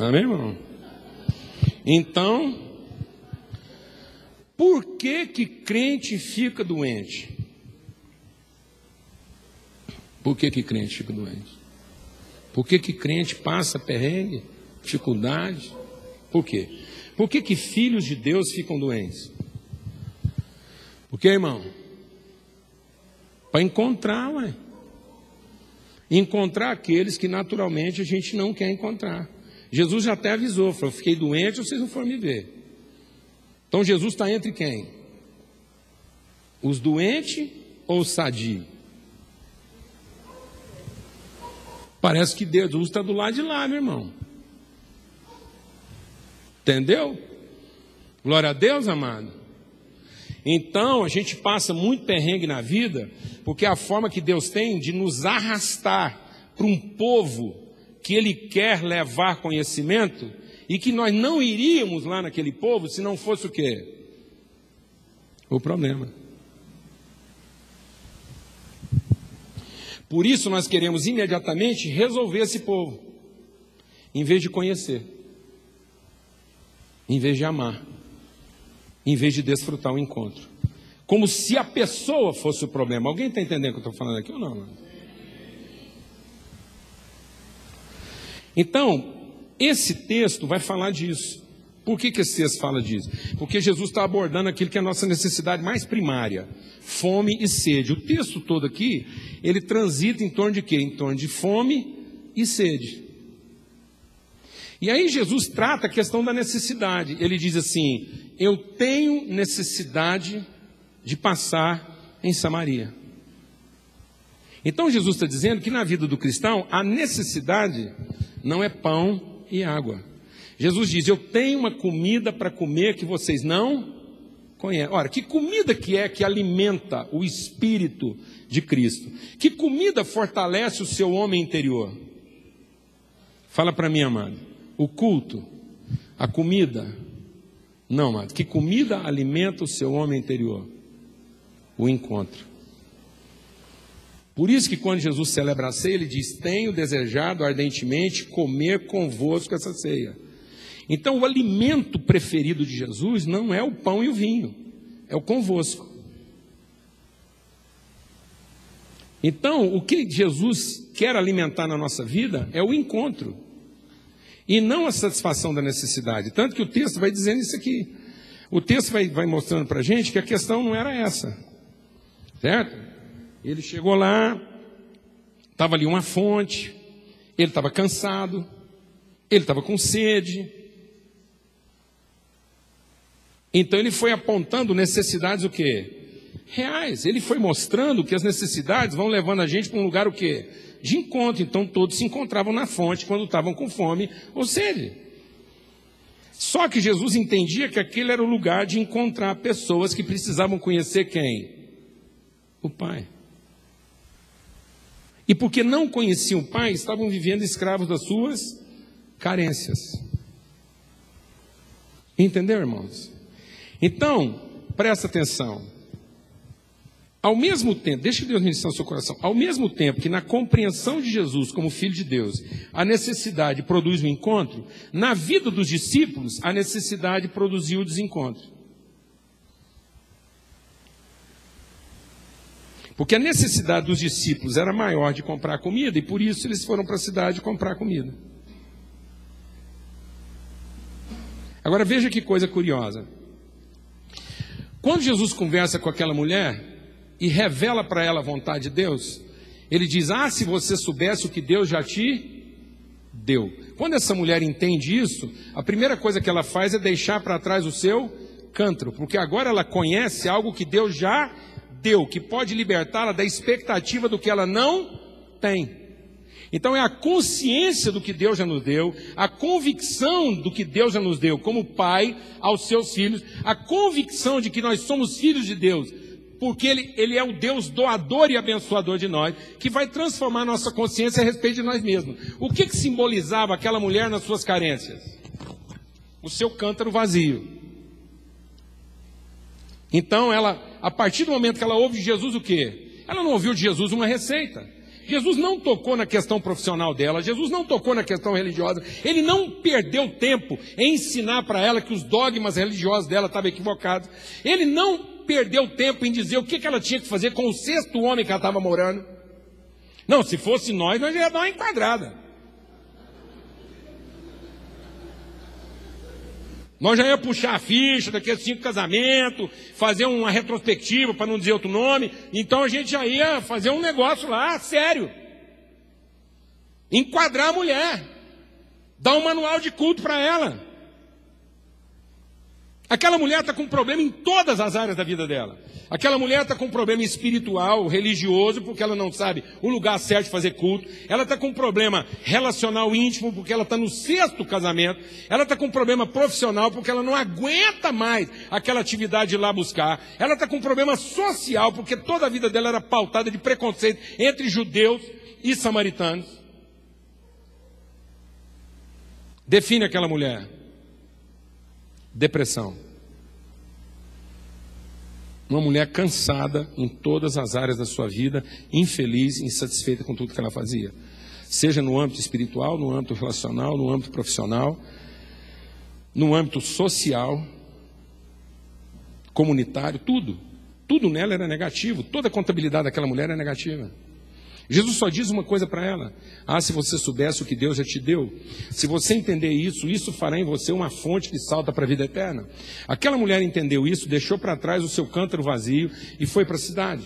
Amém, irmão? Então, por que que crente fica doente? Por que que crente fica doente? Por que que crente passa perrengue, dificuldade? Por quê? Por que que filhos de Deus ficam doentes? Porque, irmão, para encontrar, ué. Encontrar aqueles que naturalmente a gente não quer encontrar. Jesus já até avisou, falou, fiquei doente, vocês não foram me ver. Então Jesus está entre quem? Os doentes ou os sadios? Parece que Jesus está do lado de lá, meu irmão. Entendeu? Glória a Deus, amado. Então, a gente passa muito perrengue na vida, porque a forma que Deus tem de nos arrastar para um povo que Ele quer levar conhecimento e que nós não iríamos lá naquele povo se não fosse o quê? O problema. Por isso nós queremos imediatamente resolver esse povo, em vez de conhecer, em vez de amar em vez de desfrutar o encontro. Como se a pessoa fosse o problema. Alguém está entendendo o que eu estou falando aqui ou não? Então, esse texto vai falar disso. Por que, que esse texto fala disso? Porque Jesus está abordando aquilo que é a nossa necessidade mais primária: fome e sede. O texto todo aqui, ele transita em torno de quê? Em torno de fome e sede. E aí Jesus trata a questão da necessidade. Ele diz assim: Eu tenho necessidade de passar em Samaria. Então Jesus está dizendo que na vida do cristão a necessidade não é pão e água. Jesus diz: Eu tenho uma comida para comer que vocês não conhecem. Ora, que comida que é que alimenta o espírito de Cristo? Que comida fortalece o seu homem interior? Fala para mim, amado. O culto, a comida. Não, amado. Que comida alimenta o seu homem interior? O encontro. Por isso que quando Jesus celebra a ceia, ele diz: Tenho desejado ardentemente comer convosco essa ceia. Então, o alimento preferido de Jesus não é o pão e o vinho, é o convosco. Então, o que Jesus quer alimentar na nossa vida é o encontro e não a satisfação da necessidade. Tanto que o texto vai dizendo isso aqui. O texto vai, vai mostrando para a gente que a questão não era essa. Certo? Ele chegou lá, estava ali uma fonte, ele estava cansado, ele estava com sede. Então ele foi apontando necessidades o quê? Reais. Ele foi mostrando que as necessidades vão levando a gente para um lugar o quê? de encontro. Então todos se encontravam na fonte quando estavam com fome ou sede. Só que Jesus entendia que aquele era o lugar de encontrar pessoas que precisavam conhecer quem? O Pai. E porque não conheciam o Pai, estavam vivendo escravos das suas carências. Entendeu, irmãos? Então, presta atenção. Ao mesmo tempo, deixa Deus ministrar o seu coração, ao mesmo tempo que na compreensão de Jesus como Filho de Deus, a necessidade produz o encontro, na vida dos discípulos, a necessidade produziu o desencontro. Porque a necessidade dos discípulos era maior de comprar comida e por isso eles foram para a cidade comprar comida. Agora veja que coisa curiosa. Quando Jesus conversa com aquela mulher, e revela para ela a vontade de Deus, ele diz: Ah, se você soubesse o que Deus já te deu. Quando essa mulher entende isso, a primeira coisa que ela faz é deixar para trás o seu cântaro, porque agora ela conhece algo que Deus já deu, que pode libertá-la da expectativa do que ela não tem. Então é a consciência do que Deus já nos deu, a convicção do que Deus já nos deu como pai aos seus filhos, a convicção de que nós somos filhos de Deus, porque ele, ele é o Deus doador e abençoador de nós, que vai transformar nossa consciência a respeito de nós mesmos. O que, que simbolizava aquela mulher nas suas carências? O seu cântaro vazio. Então, ela, a partir do momento que ela ouve de Jesus o quê? Ela não ouviu de Jesus uma receita. Jesus não tocou na questão profissional dela, Jesus não tocou na questão religiosa, ele não perdeu tempo em ensinar para ela que os dogmas religiosos dela estavam equivocados, ele não perdeu tempo em dizer o que, que ela tinha que fazer com o sexto homem que ela estava morando. Não, se fosse nós, nós ia dar uma enquadrada. Nós já ia puxar a ficha daqueles cinco casamentos, fazer uma retrospectiva, para não dizer outro nome. Então a gente já ia fazer um negócio lá, sério. Enquadrar a mulher. Dar um manual de culto para ela. Aquela mulher está com problema em todas as áreas da vida dela. Aquela mulher está com problema espiritual, religioso, porque ela não sabe o lugar certo de fazer culto. Ela está com problema relacional íntimo, porque ela está no sexto casamento. Ela está com problema profissional, porque ela não aguenta mais aquela atividade lá buscar. Ela está com problema social, porque toda a vida dela era pautada de preconceito entre judeus e samaritanos. Define aquela mulher. Depressão. Uma mulher cansada em todas as áreas da sua vida, infeliz, insatisfeita com tudo que ela fazia. Seja no âmbito espiritual, no âmbito relacional, no âmbito profissional, no âmbito social, comunitário, tudo. Tudo nela era negativo, toda a contabilidade daquela mulher era negativa. Jesus só diz uma coisa para ela: Ah, se você soubesse o que Deus já te deu, se você entender isso, isso fará em você uma fonte que salta para a vida eterna. Aquela mulher entendeu isso, deixou para trás o seu cântaro vazio e foi para a cidade.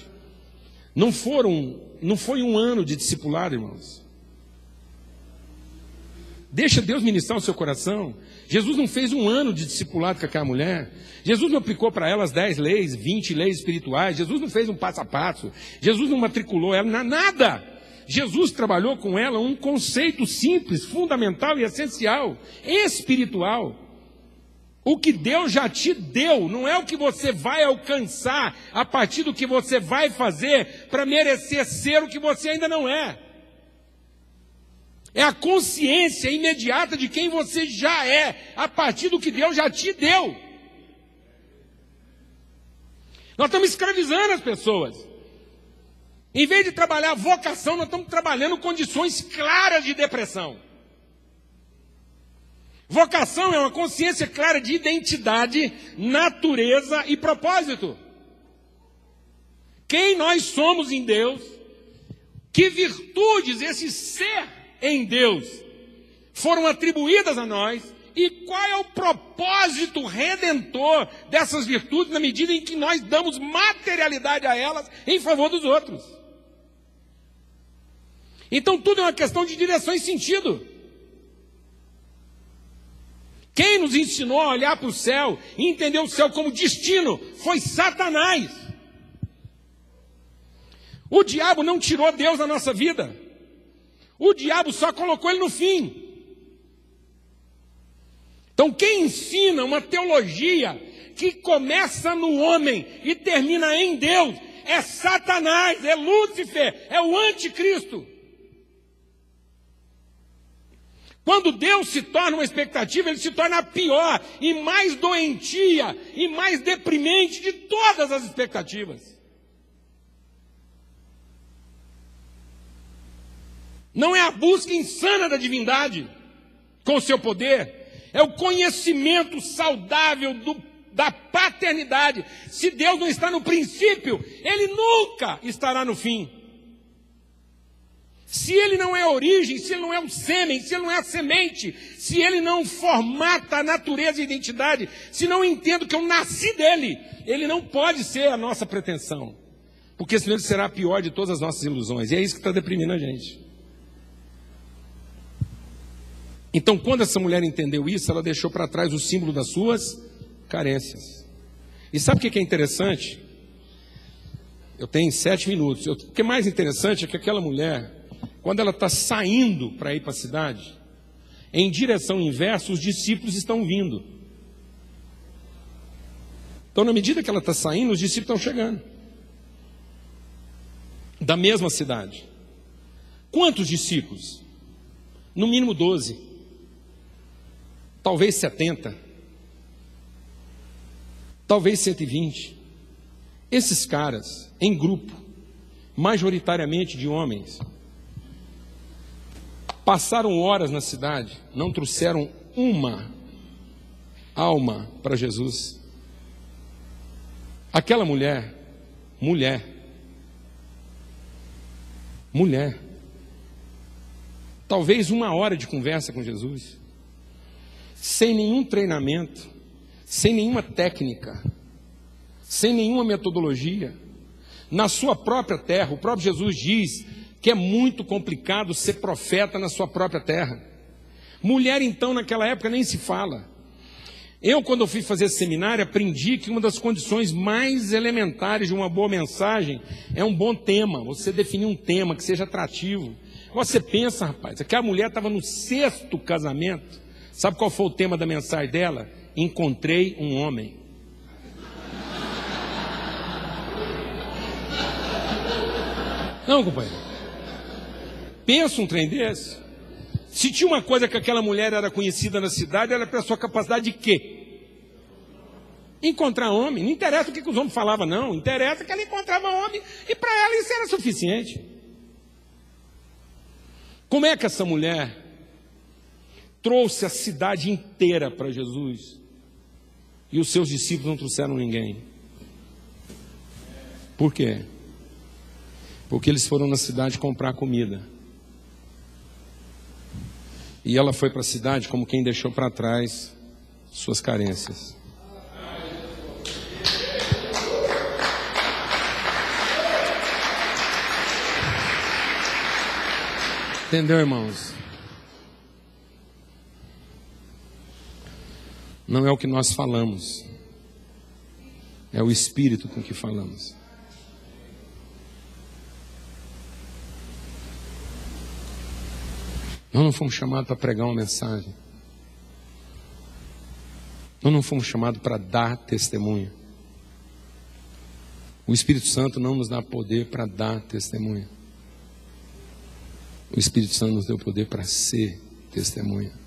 Não foram, não foi um ano de discipulado, irmãos. Deixa Deus ministrar o seu coração. Jesus não fez um ano de discipulado com aquela mulher. Jesus não aplicou para ela as 10 leis, 20 leis espirituais. Jesus não fez um passo a passo. Jesus não matriculou ela, na nada. Jesus trabalhou com ela um conceito simples, fundamental e essencial, espiritual. O que Deus já te deu, não é o que você vai alcançar a partir do que você vai fazer para merecer ser o que você ainda não é. É a consciência imediata de quem você já é, a partir do que Deus já te deu. Nós estamos escravizando as pessoas. Em vez de trabalhar vocação, nós estamos trabalhando condições claras de depressão. Vocação é uma consciência clara de identidade, natureza e propósito. Quem nós somos em Deus, que virtudes esse ser em Deus foram atribuídas a nós e qual é o propósito redentor dessas virtudes na medida em que nós damos materialidade a elas em favor dos outros. Então tudo é uma questão de direção e sentido. Quem nos ensinou a olhar para o céu e entender o céu como destino foi Satanás. O diabo não tirou Deus da nossa vida. O diabo só colocou ele no fim. Então, quem ensina uma teologia que começa no homem e termina em Deus é Satanás, é Lúcifer, é o anticristo. Quando Deus se torna uma expectativa, ele se torna a pior e mais doentia e mais deprimente de todas as expectativas. Não é a busca insana da divindade com o seu poder, é o conhecimento saudável do, da paternidade. Se Deus não está no princípio, Ele nunca estará no fim. Se Ele não é a origem, se Ele não é o sêmen, se Ele não é a semente, se Ele não formata a natureza e identidade, se não entendo que eu nasci dele, Ele não pode ser a nossa pretensão. Porque senão Ele será a pior de todas as nossas ilusões. E é isso que está deprimindo a gente. Então, quando essa mulher entendeu isso, ela deixou para trás o símbolo das suas carências. E sabe o que é interessante? Eu tenho sete minutos. o que é mais interessante é que aquela mulher, quando ela está saindo para ir para a cidade, em direção inversa, os discípulos estão vindo. Então, na medida que ela está saindo, os discípulos estão chegando. Da mesma cidade. Quantos discípulos? No mínimo doze talvez 70, talvez 120. Esses caras, em grupo, majoritariamente de homens, passaram horas na cidade, não trouxeram uma alma para Jesus. Aquela mulher, mulher, mulher, talvez uma hora de conversa com Jesus sem nenhum treinamento, sem nenhuma técnica, sem nenhuma metodologia, na sua própria terra. O próprio Jesus diz que é muito complicado ser profeta na sua própria terra. Mulher, então, naquela época nem se fala. Eu, quando eu fui fazer seminário, aprendi que uma das condições mais elementares de uma boa mensagem é um bom tema. Você definir um tema que seja atrativo. Você pensa, rapaz, aquela mulher estava no sexto casamento. Sabe qual foi o tema da mensagem dela? Encontrei um homem. Não, companheiro. Pensa um trem desse. Se tinha uma coisa que aquela mulher era conhecida na cidade, era pela sua capacidade de quê? Encontrar homem. Não interessa o que, que os homens falavam, não. Interessa que ela encontrava homem e para ela isso era suficiente. Como é que essa mulher trouxe a cidade inteira para Jesus. E os seus discípulos não trouxeram ninguém. Por quê? Porque eles foram na cidade comprar comida. E ela foi para a cidade como quem deixou para trás suas carências. Entendeu, irmãos? Não é o que nós falamos, é o Espírito com que falamos. Nós não fomos chamados para pregar uma mensagem. Nós não fomos chamados para dar testemunho. O Espírito Santo não nos dá poder para dar testemunho. O Espírito Santo nos deu poder para ser testemunha.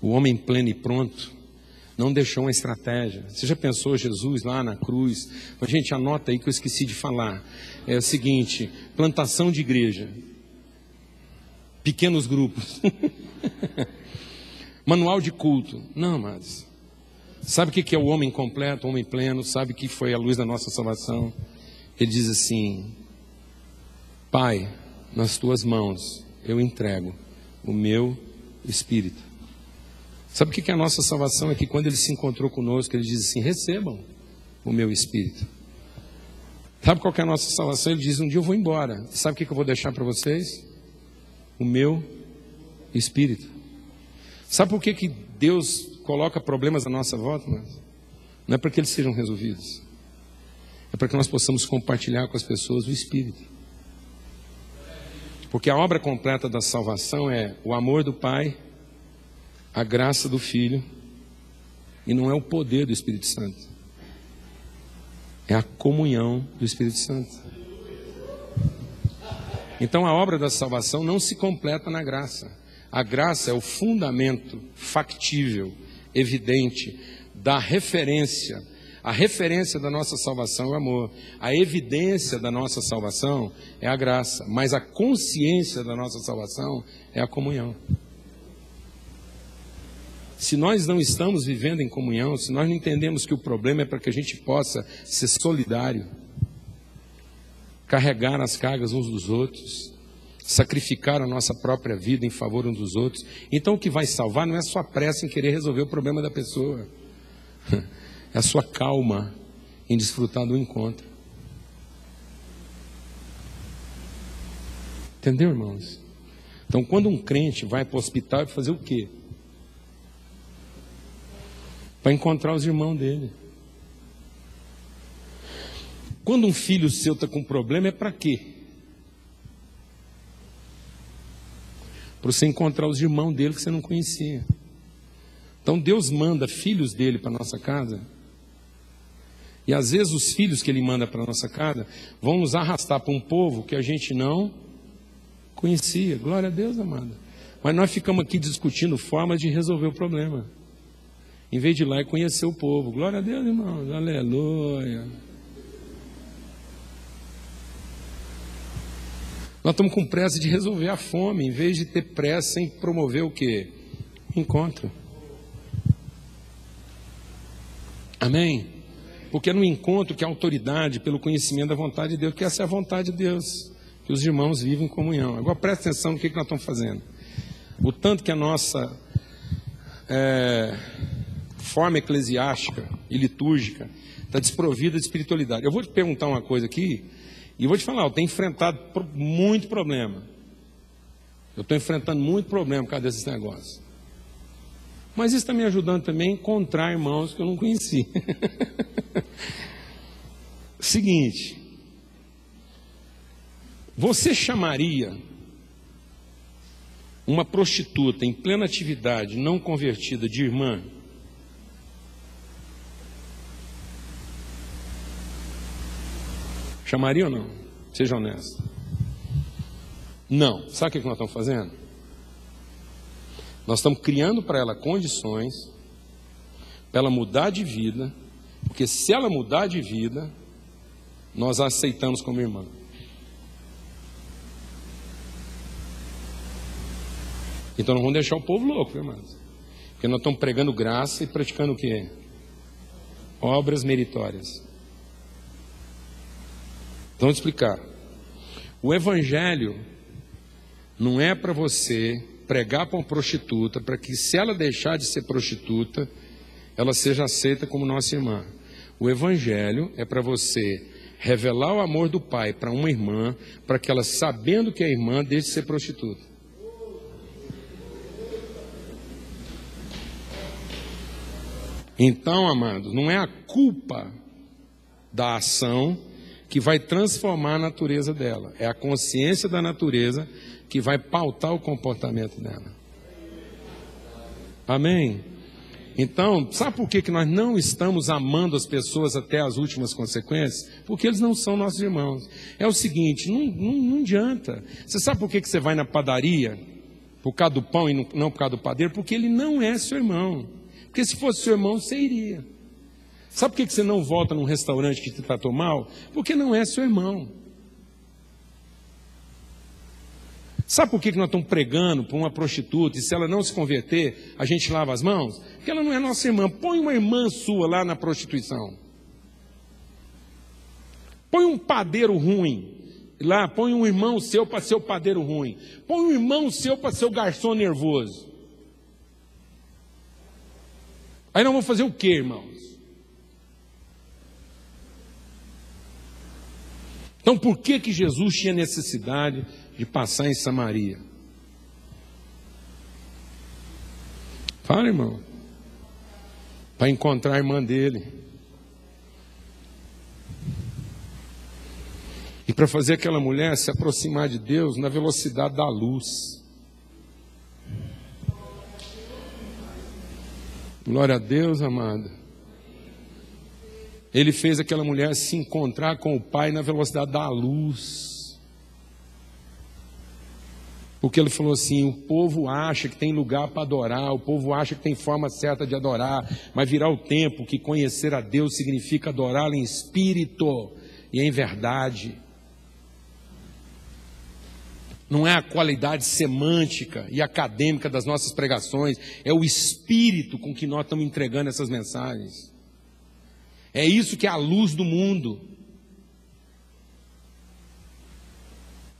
O homem pleno e pronto não deixou uma estratégia. Você já pensou Jesus lá na cruz? Mas, gente, anota aí que eu esqueci de falar. É o seguinte: plantação de igreja, pequenos grupos, manual de culto. Não, mas sabe o que é o homem completo, o homem pleno? Sabe que foi a luz da nossa salvação? Ele diz assim: Pai, nas tuas mãos eu entrego o meu espírito. Sabe o que é a nossa salvação? É que quando ele se encontrou conosco, ele diz assim: recebam o meu espírito. Sabe qual é a nossa salvação? Ele diz: um dia eu vou embora. Sabe o que eu vou deixar para vocês? O meu espírito. Sabe por que, que Deus coloca problemas à nossa volta? Mas não é para que eles sejam resolvidos. É para que nós possamos compartilhar com as pessoas o espírito. Porque a obra completa da salvação é o amor do Pai a graça do Filho e não é o poder do Espírito Santo, é a comunhão do Espírito Santo. Então a obra da salvação não se completa na graça. A graça é o fundamento factível, evidente, da referência. A referência da nossa salvação é o amor. A evidência da nossa salvação é a graça. Mas a consciência da nossa salvação é a comunhão. Se nós não estamos vivendo em comunhão, se nós não entendemos que o problema é para que a gente possa ser solidário, carregar as cargas uns dos outros, sacrificar a nossa própria vida em favor uns dos outros, então o que vai salvar não é a sua pressa em querer resolver o problema da pessoa, é a sua calma em desfrutar do encontro. Entendeu, irmãos? Então, quando um crente vai para o hospital, vai fazer o quê? Para encontrar os irmãos dele. Quando um filho seu está com problema, é para quê? Para você encontrar os irmãos dele que você não conhecia. Então Deus manda filhos dele para nossa casa. E às vezes os filhos que ele manda para nossa casa vão nos arrastar para um povo que a gente não conhecia. Glória a Deus, amada. Mas nós ficamos aqui discutindo formas de resolver o problema. Em vez de ir lá e conhecer o povo. Glória a Deus, irmãos. Aleluia. Nós estamos com pressa de resolver a fome, em vez de ter pressa em promover o que? Encontro. Amém? Porque é no encontro que a autoridade, pelo conhecimento da vontade de Deus, que essa é a vontade de Deus, que os irmãos vivem em comunhão. Agora presta atenção no que, que nós estamos fazendo. O tanto que a nossa é, forma eclesiástica e litúrgica está desprovida de espiritualidade. Eu vou te perguntar uma coisa aqui, e vou te falar, eu tenho enfrentado muito problema. Eu estou enfrentando muito problema por causa desses negócios. Mas isso está me ajudando também a encontrar irmãos que eu não conheci. Seguinte, você chamaria uma prostituta em plena atividade, não convertida, de irmã? Chamaria ou não? Seja honesto. Não. Sabe o que nós estamos fazendo? Nós estamos criando para ela condições para ela mudar de vida, porque se ela mudar de vida, nós a aceitamos como irmã. Então não vamos deixar o povo louco, irmãos. Porque nós estamos pregando graça e praticando o quê? Obras meritórias. Então, vou explicar. O Evangelho não é para você pregar para uma prostituta, para que se ela deixar de ser prostituta, ela seja aceita como nossa irmã. O Evangelho é para você revelar o amor do Pai para uma irmã, para que ela, sabendo que é irmã, deixe de ser prostituta. Então, amado, não é a culpa da ação que vai transformar a natureza dela, é a consciência da natureza que vai pautar o comportamento dela. Amém? Então, sabe por que, que nós não estamos amando as pessoas até as últimas consequências? Porque eles não são nossos irmãos. É o seguinte, não, não, não adianta. Você sabe por que, que você vai na padaria? Por causa do pão e não por causa do padeiro? Porque ele não é seu irmão. Porque se fosse seu irmão, você iria. Sabe por que, você não volta num restaurante que te tratou mal? Porque não é seu irmão. Sabe por que nós estamos pregando para uma prostituta e se ela não se converter, a gente lava as mãos? Porque ela não é nossa irmã. Põe uma irmã sua lá na prostituição. Põe um padeiro ruim lá, põe um irmão seu para ser o padeiro ruim. Põe um irmão seu para ser o garçom nervoso. Aí nós vamos fazer o que, irmãos? Então por que que Jesus tinha necessidade de passar em Samaria. Fala, irmão. Para encontrar a irmã dele. E para fazer aquela mulher se aproximar de Deus na velocidade da luz. Glória a Deus, amada. Ele fez aquela mulher se encontrar com o Pai na velocidade da luz. Porque ele falou assim: o povo acha que tem lugar para adorar, o povo acha que tem forma certa de adorar, mas virá o tempo que conhecer a Deus significa adorá-lo em espírito e em verdade. Não é a qualidade semântica e acadêmica das nossas pregações, é o espírito com que nós estamos entregando essas mensagens. É isso que é a luz do mundo.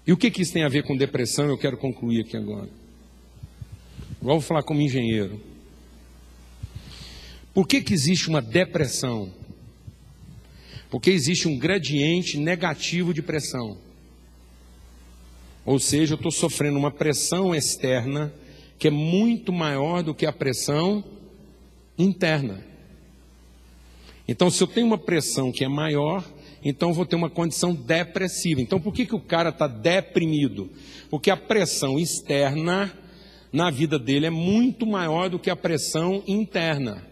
E o que, que isso tem a ver com depressão? Eu quero concluir aqui agora. Agora vou falar como engenheiro. Por que, que existe uma depressão? Porque existe um gradiente negativo de pressão. Ou seja, eu estou sofrendo uma pressão externa que é muito maior do que a pressão interna. Então, se eu tenho uma pressão que é maior, então vou ter uma condição depressiva. Então por que, que o cara está deprimido? Porque a pressão externa na vida dele é muito maior do que a pressão interna.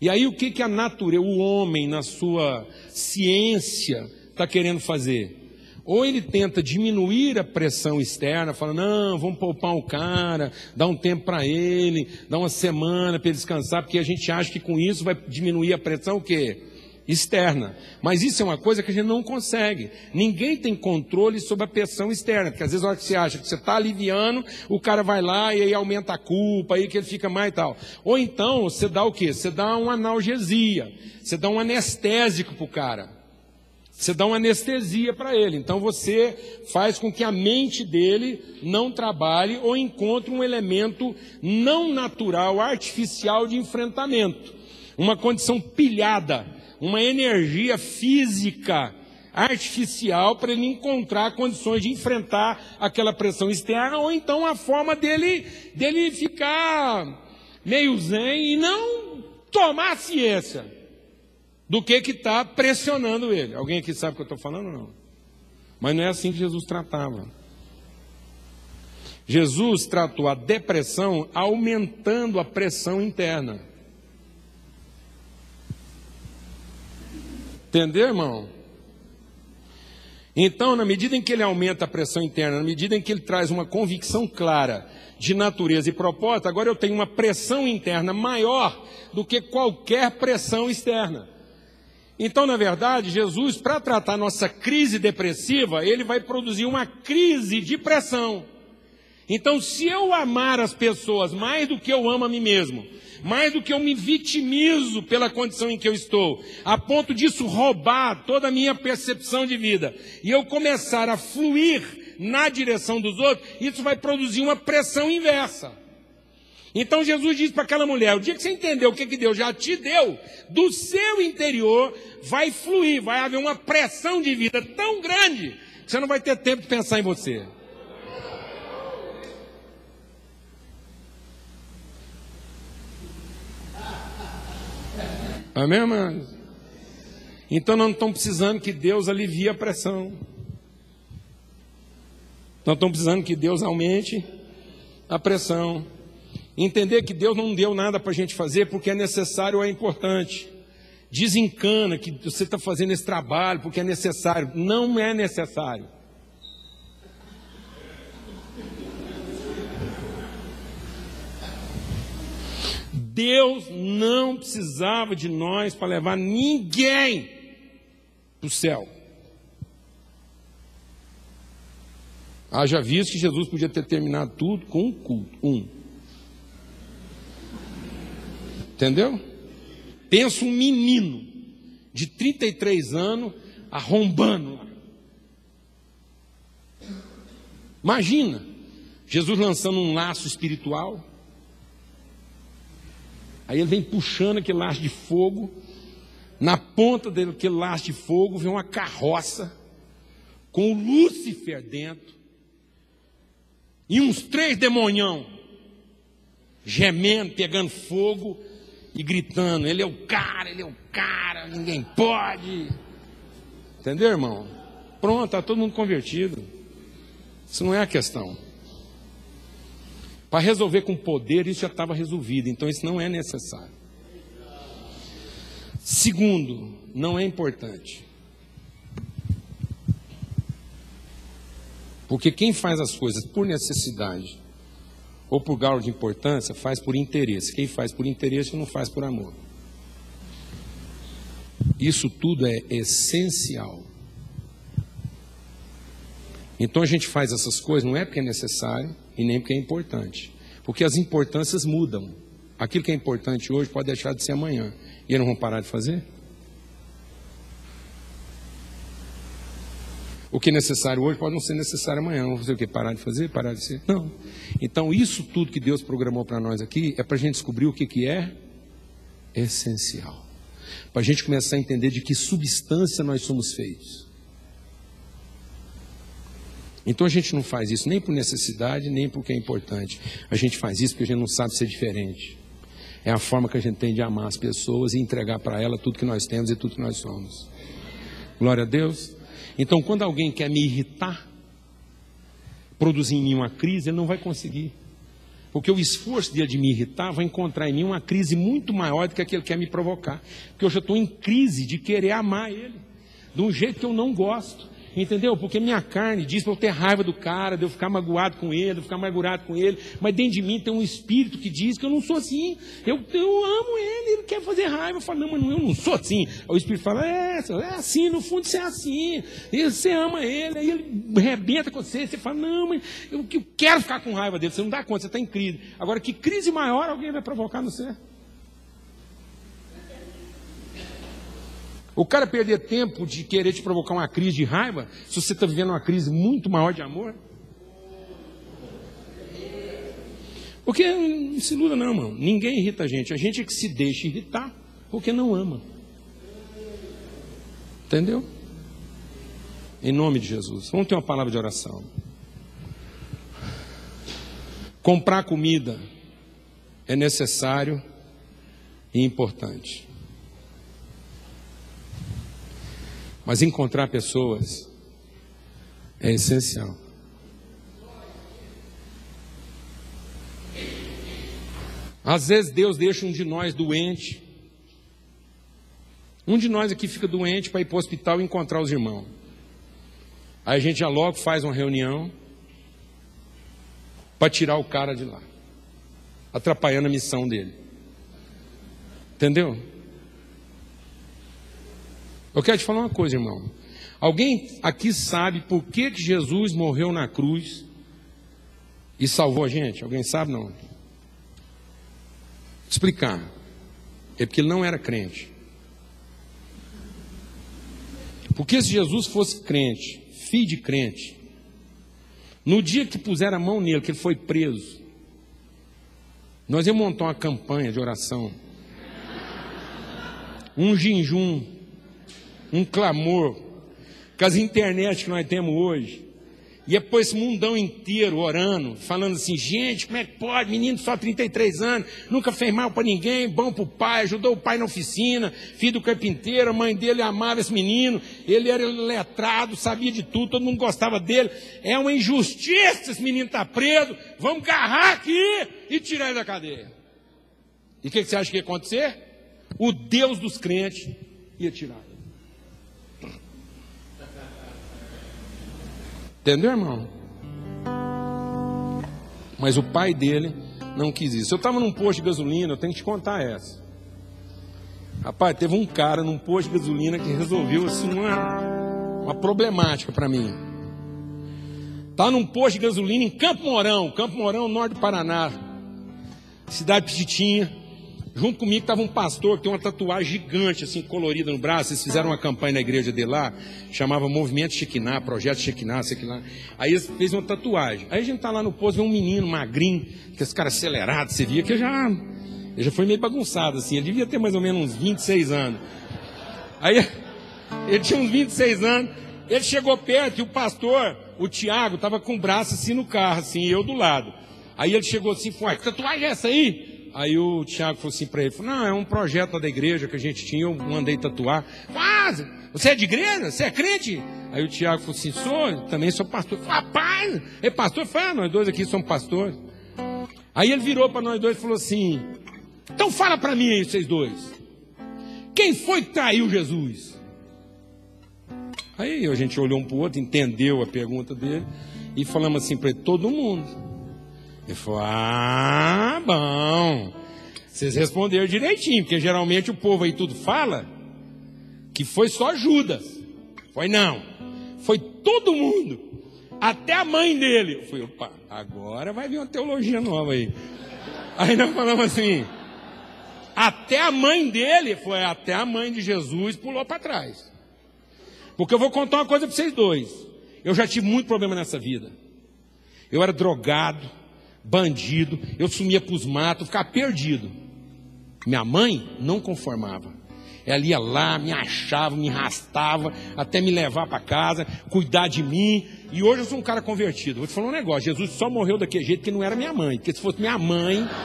E aí o que, que a natureza, o homem, na sua ciência, está querendo fazer? Ou ele tenta diminuir a pressão externa, fala, não, vamos poupar o cara, dá um tempo para ele, dá uma semana para ele descansar, porque a gente acha que com isso vai diminuir a pressão o quê? externa. Mas isso é uma coisa que a gente não consegue. Ninguém tem controle sobre a pressão externa, porque às vezes a hora que você acha que você está aliviando, o cara vai lá e aí aumenta a culpa, aí que ele fica mais e tal. Ou então você dá o quê? Você dá uma analgesia, você dá um anestésico para o cara. Você dá uma anestesia para ele. Então você faz com que a mente dele não trabalhe ou encontre um elemento não natural, artificial de enfrentamento. Uma condição pilhada uma energia física artificial para ele encontrar condições de enfrentar aquela pressão externa, ou então a forma dele, dele ficar meio zen e não tomar ciência do que está pressionando ele. Alguém aqui sabe o que eu estou falando? Não. Mas não é assim que Jesus tratava. Jesus tratou a depressão aumentando a pressão interna. Entendeu, irmão? Então, na medida em que ele aumenta a pressão interna, na medida em que ele traz uma convicção clara de natureza e propósito, agora eu tenho uma pressão interna maior do que qualquer pressão externa. Então, na verdade, Jesus, para tratar nossa crise depressiva, ele vai produzir uma crise de pressão. Então, se eu amar as pessoas mais do que eu amo a mim mesmo, mais do que eu me vitimizo pela condição em que eu estou, a ponto disso roubar toda a minha percepção de vida, e eu começar a fluir na direção dos outros, isso vai produzir uma pressão inversa. Então Jesus diz para aquela mulher: o dia que você entendeu o que, que Deus já te deu, do seu interior vai fluir, vai haver uma pressão de vida tão grande que você não vai ter tempo de pensar em você. Amém, irmãos? Então nós não estamos precisando que Deus alivie a pressão. Nós estamos precisando que Deus aumente a pressão. Entender que Deus não deu nada para a gente fazer porque é necessário ou é importante. Desencana que você está fazendo esse trabalho porque é necessário. Não é necessário. Deus não precisava de nós para levar ninguém para o céu. Haja visto que Jesus podia ter terminado tudo com um culto, um. Entendeu? Pensa um menino de 33 anos arrombando. Imagina, Jesus lançando um laço espiritual. Aí ele vem puxando aquele laço de fogo. Na ponta daquele laço de fogo vem uma carroça com o Lúcifer dentro e uns três demonhão gemendo, pegando fogo e gritando: Ele é o cara, ele é o cara, ninguém pode. Entendeu, irmão? Pronto, está todo mundo convertido. Isso não é a questão. Para resolver com poder, isso já estava resolvido, então isso não é necessário. Segundo, não é importante. Porque quem faz as coisas por necessidade ou por grau de importância, faz por interesse. Quem faz por interesse não faz por amor. Isso tudo é essencial. Então a gente faz essas coisas não é porque é necessário e nem porque é importante. Porque as importâncias mudam. Aquilo que é importante hoje pode deixar de ser amanhã. E eles não vão parar de fazer? O que é necessário hoje pode não ser necessário amanhã. Vamos fazer o que? Parar de fazer? Parar de ser? Não. Então, isso tudo que Deus programou para nós aqui é para a gente descobrir o que, que é essencial. Para a gente começar a entender de que substância nós somos feitos. Então a gente não faz isso nem por necessidade, nem porque é importante. A gente faz isso porque a gente não sabe ser diferente. É a forma que a gente tem de amar as pessoas e entregar para elas tudo que nós temos e tudo que nós somos. Glória a Deus. Então, quando alguém quer me irritar, produzir em mim uma crise, ele não vai conseguir. Porque o esforço dele de me irritar vai encontrar em mim uma crise muito maior do que aquele que quer me provocar. Porque eu já estou em crise de querer amar ele, de um jeito que eu não gosto. Entendeu? Porque minha carne diz para eu ter raiva do cara, de eu ficar magoado com ele, de eu ficar amargurado com ele, mas dentro de mim tem um espírito que diz que eu não sou assim. Eu, eu amo ele, ele quer fazer raiva. Eu falo, não, mas eu não sou assim. Aí o espírito fala, é, é assim, no fundo você é assim. E você ama ele, aí ele rebenta com você, você fala, não, mas eu, eu quero ficar com raiva dele. Você não dá conta, você está em crise. Agora, que crise maior alguém vai provocar no você? O cara perder tempo de querer te provocar uma crise de raiva, se você está vivendo uma crise muito maior de amor. Porque não se iluda não, irmão. Ninguém irrita a gente. A gente é que se deixa irritar porque não ama. Entendeu? Em nome de Jesus. Vamos ter uma palavra de oração. Comprar comida é necessário e importante. Mas encontrar pessoas é essencial. Às vezes Deus deixa um de nós doente. Um de nós aqui fica doente para ir para o hospital e encontrar os irmãos. Aí a gente já logo faz uma reunião para tirar o cara de lá, atrapalhando a missão dele. Entendeu? Eu quero te falar uma coisa, irmão. Alguém aqui sabe por que, que Jesus morreu na cruz e salvou a gente? Alguém sabe não? Explicar. É porque ele não era crente. Porque se Jesus fosse crente, filho de crente, no dia que puseram a mão nele, que ele foi preso, nós íamos montar uma campanha de oração, um jejum um clamor, com as internet que nós temos hoje, Ia pôr esse mundão inteiro orando, falando assim: gente, como é que pode? Menino só 33 anos, nunca fez mal para ninguém, bom para o pai, ajudou o pai na oficina, filho do carpinteiro, a mãe dele amava esse menino, ele era letrado, sabia de tudo, todo mundo gostava dele. É uma injustiça esse menino estar tá preso, vamos agarrar aqui e tirar ele da cadeia. E o que, que você acha que ia acontecer? O Deus dos crentes ia tirar. Entendeu, irmão? Mas o pai dele não quis isso. Eu estava num posto de gasolina, eu tenho que te contar essa. Rapaz, teve um cara num posto de gasolina que resolveu assim uma, uma problemática para mim. Tá num posto de gasolina em Campo Mourão, Campo Mourão, norte do Paraná. Cidade petitinha. Junto comigo estava um pastor que tem uma tatuagem gigante, assim, colorida no braço. Eles fizeram uma campanha na igreja dele lá, chamava Movimento Shekinah, Projeto Shekinah, sei lá. Aí eles fez uma tatuagem. Aí a gente tá lá no posto, vê um menino magrinho, que esse cara acelerado, você via que já, já foi meio bagunçado, assim. Ele devia ter mais ou menos uns 26 anos. Aí ele tinha uns 26 anos, ele chegou perto e o pastor, o Tiago, estava com o braço assim no carro, assim, e eu do lado. Aí ele chegou assim, foi, que tatuagem é essa aí? Aí o Tiago falou assim para ele: falou, Não, é um projeto da igreja que a gente tinha, eu mandei tatuar. Quase! Você é de igreja? Você é crente? Aí o Tiago falou assim: Sou, também sou pastor. Falei, Rapaz, é pastor? Fala, nós dois aqui somos pastores. Aí ele virou para nós dois e falou assim: Então fala para mim aí, vocês dois. Quem foi que traiu Jesus? Aí a gente olhou um para o outro, entendeu a pergunta dele e falamos assim para ele: Todo mundo. Ele falou: Ah, bom. Vocês responderam direitinho, porque geralmente o povo aí tudo fala que foi só Judas. Foi não. Foi todo mundo. Até a mãe dele. Eu falei, opa, agora vai vir uma teologia nova aí. Aí nós falamos assim. Até a mãe dele, foi até a mãe de Jesus pulou para trás. Porque eu vou contar uma coisa para vocês dois. Eu já tive muito problema nessa vida. Eu era drogado, bandido, eu sumia para os matos, ficava perdido. Minha mãe não conformava. Ela ia lá, me achava, me arrastava, até me levar para casa, cuidar de mim. E hoje eu sou um cara convertido. Vou te falar um negócio: Jesus só morreu daquele jeito que não era minha mãe. Porque se fosse minha mãe.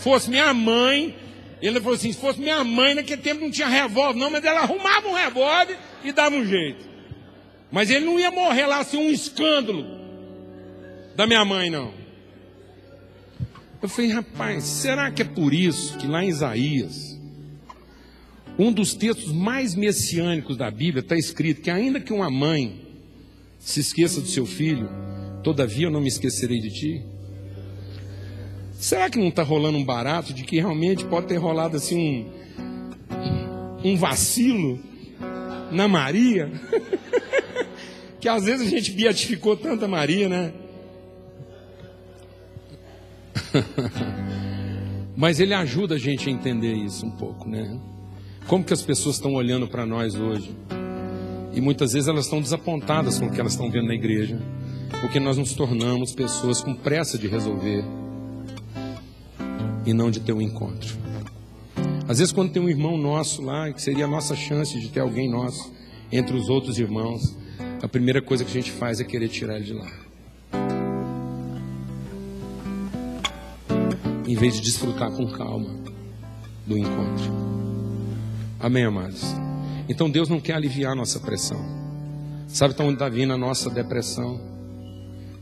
fosse minha mãe, ele falou assim: se fosse minha mãe, naquele tempo não tinha revólver, não, mas ela arrumava um revólver e dava um jeito. Mas ele não ia morrer lá assim, um escândalo da minha mãe, não. Eu falei, rapaz, será que é por isso que lá em Isaías, um dos textos mais messiânicos da Bíblia, está escrito que ainda que uma mãe se esqueça do seu filho, todavia eu não me esquecerei de ti? Será que não está rolando um barato de que realmente pode ter rolado assim um, um vacilo na Maria? que às vezes a gente beatificou tanta Maria, né? Mas ele ajuda a gente a entender isso um pouco, né? Como que as pessoas estão olhando para nós hoje? E muitas vezes elas estão desapontadas com o que elas estão vendo na igreja, porque nós nos tornamos pessoas com pressa de resolver e não de ter um encontro. Às vezes, quando tem um irmão nosso lá, que seria a nossa chance de ter alguém nosso entre os outros irmãos, a primeira coisa que a gente faz é querer tirar ele de lá. Em vez de desfrutar com calma do encontro. Amém, amados? Então Deus não quer aliviar a nossa pressão. Sabe de onde está vindo a nossa depressão?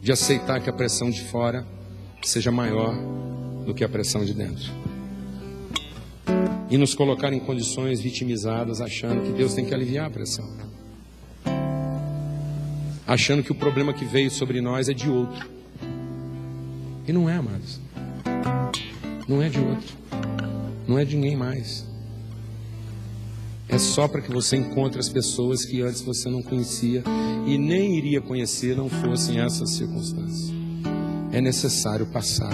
De aceitar que a pressão de fora seja maior do que a pressão de dentro. E nos colocar em condições vitimizadas, achando que Deus tem que aliviar a pressão. Achando que o problema que veio sobre nós é de outro. E não é, amados. Não é de outro. Não é de ninguém mais. É só para que você encontre as pessoas que antes você não conhecia e nem iria conhecer não fossem essas circunstâncias. É necessário passar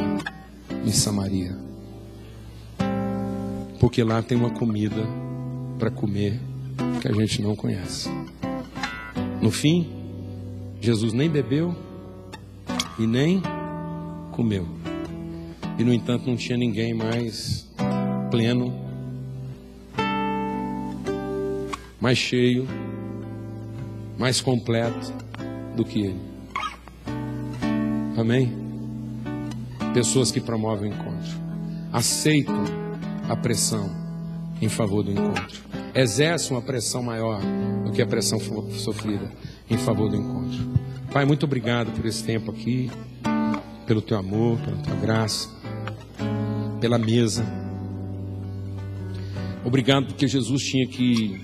em Samaria. Porque lá tem uma comida para comer que a gente não conhece. No fim, Jesus nem bebeu e nem comeu. E no entanto não tinha ninguém mais pleno, mais cheio, mais completo do que ele. Amém? Pessoas que promovem o encontro, aceitam a pressão em favor do encontro, exercem uma pressão maior do que a pressão sofrida em favor do encontro. Pai, muito obrigado por esse tempo aqui, pelo teu amor, pela tua graça, pela mesa. Obrigado porque Jesus tinha que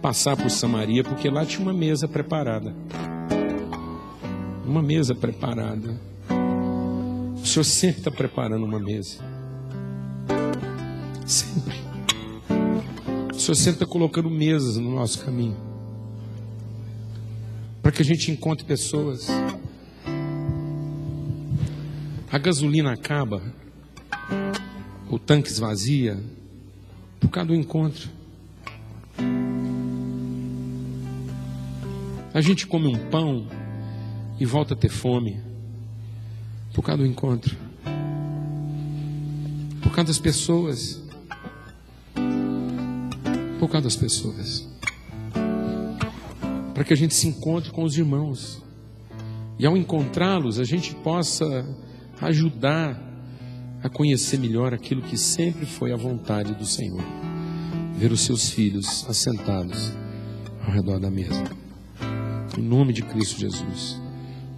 passar por Samaria, porque lá tinha uma mesa preparada. Uma mesa preparada. Senhor sempre está preparando uma mesa. Sempre. O Senhor sempre está colocando mesas no nosso caminho. Para que a gente encontre pessoas. A gasolina acaba, o tanque esvazia, por causa do encontro. A gente come um pão e volta a ter fome por causa do encontro, por causa das pessoas, por causa das pessoas, para que a gente se encontre com os irmãos e ao encontrá-los a gente possa ajudar a conhecer melhor aquilo que sempre foi a vontade do Senhor, ver os seus filhos assentados ao redor da mesa. Em nome de Cristo Jesus.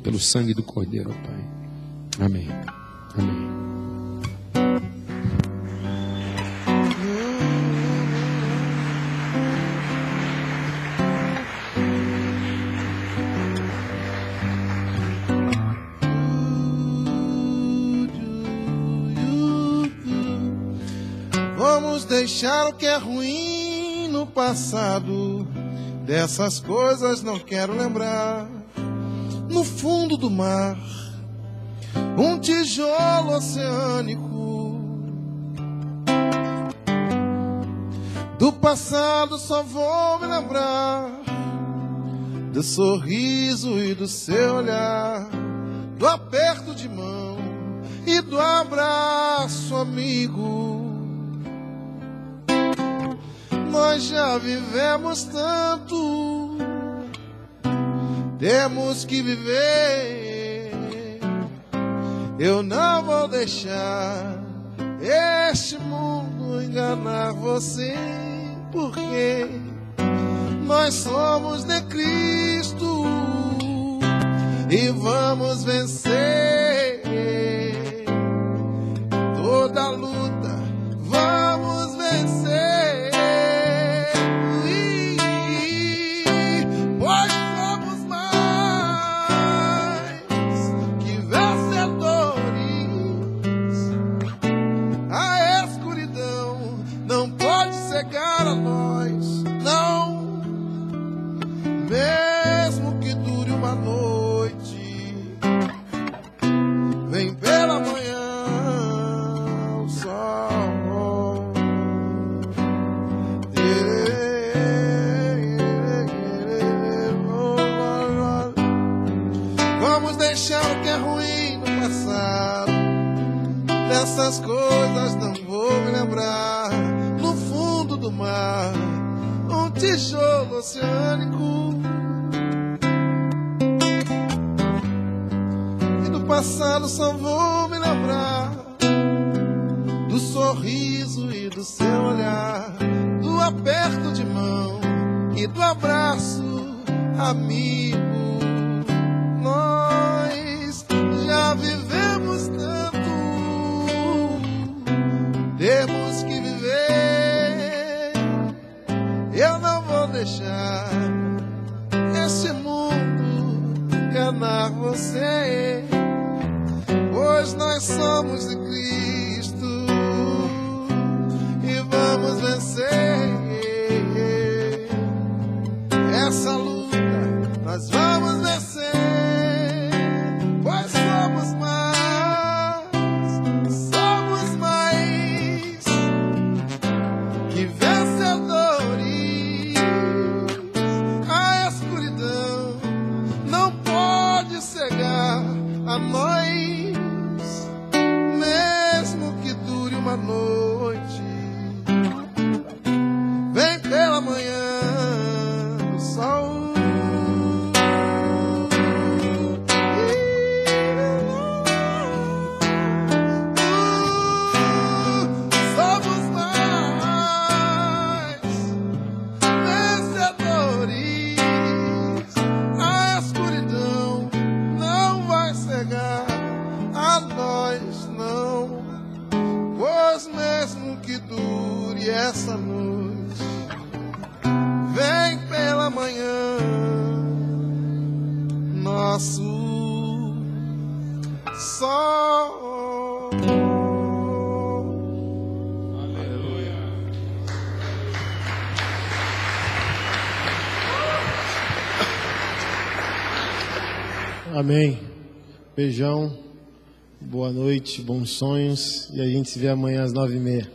Pelo sangue do Cordeiro, ó Pai. Amém. Amém. Vamos deixar o que é ruim no passado Dessas coisas não quero lembrar. No fundo do mar, um tijolo oceânico. Do passado só vou me lembrar do sorriso e do seu olhar, do aperto de mão e do abraço amigo nós já vivemos tanto, temos que viver. Eu não vou deixar este mundo enganar você, porque nós somos de Cristo e vamos vencer oceânico. E do passado só vou me lembrar do sorriso e do seu olhar, do aperto de mão e do abraço amigo. Enganar você, pois nós somos de Cristo e vamos vencer essa luta. Nós vamos vencer, Amém. Beijão. Boa noite, bons sonhos. E a gente se vê amanhã às nove e meia.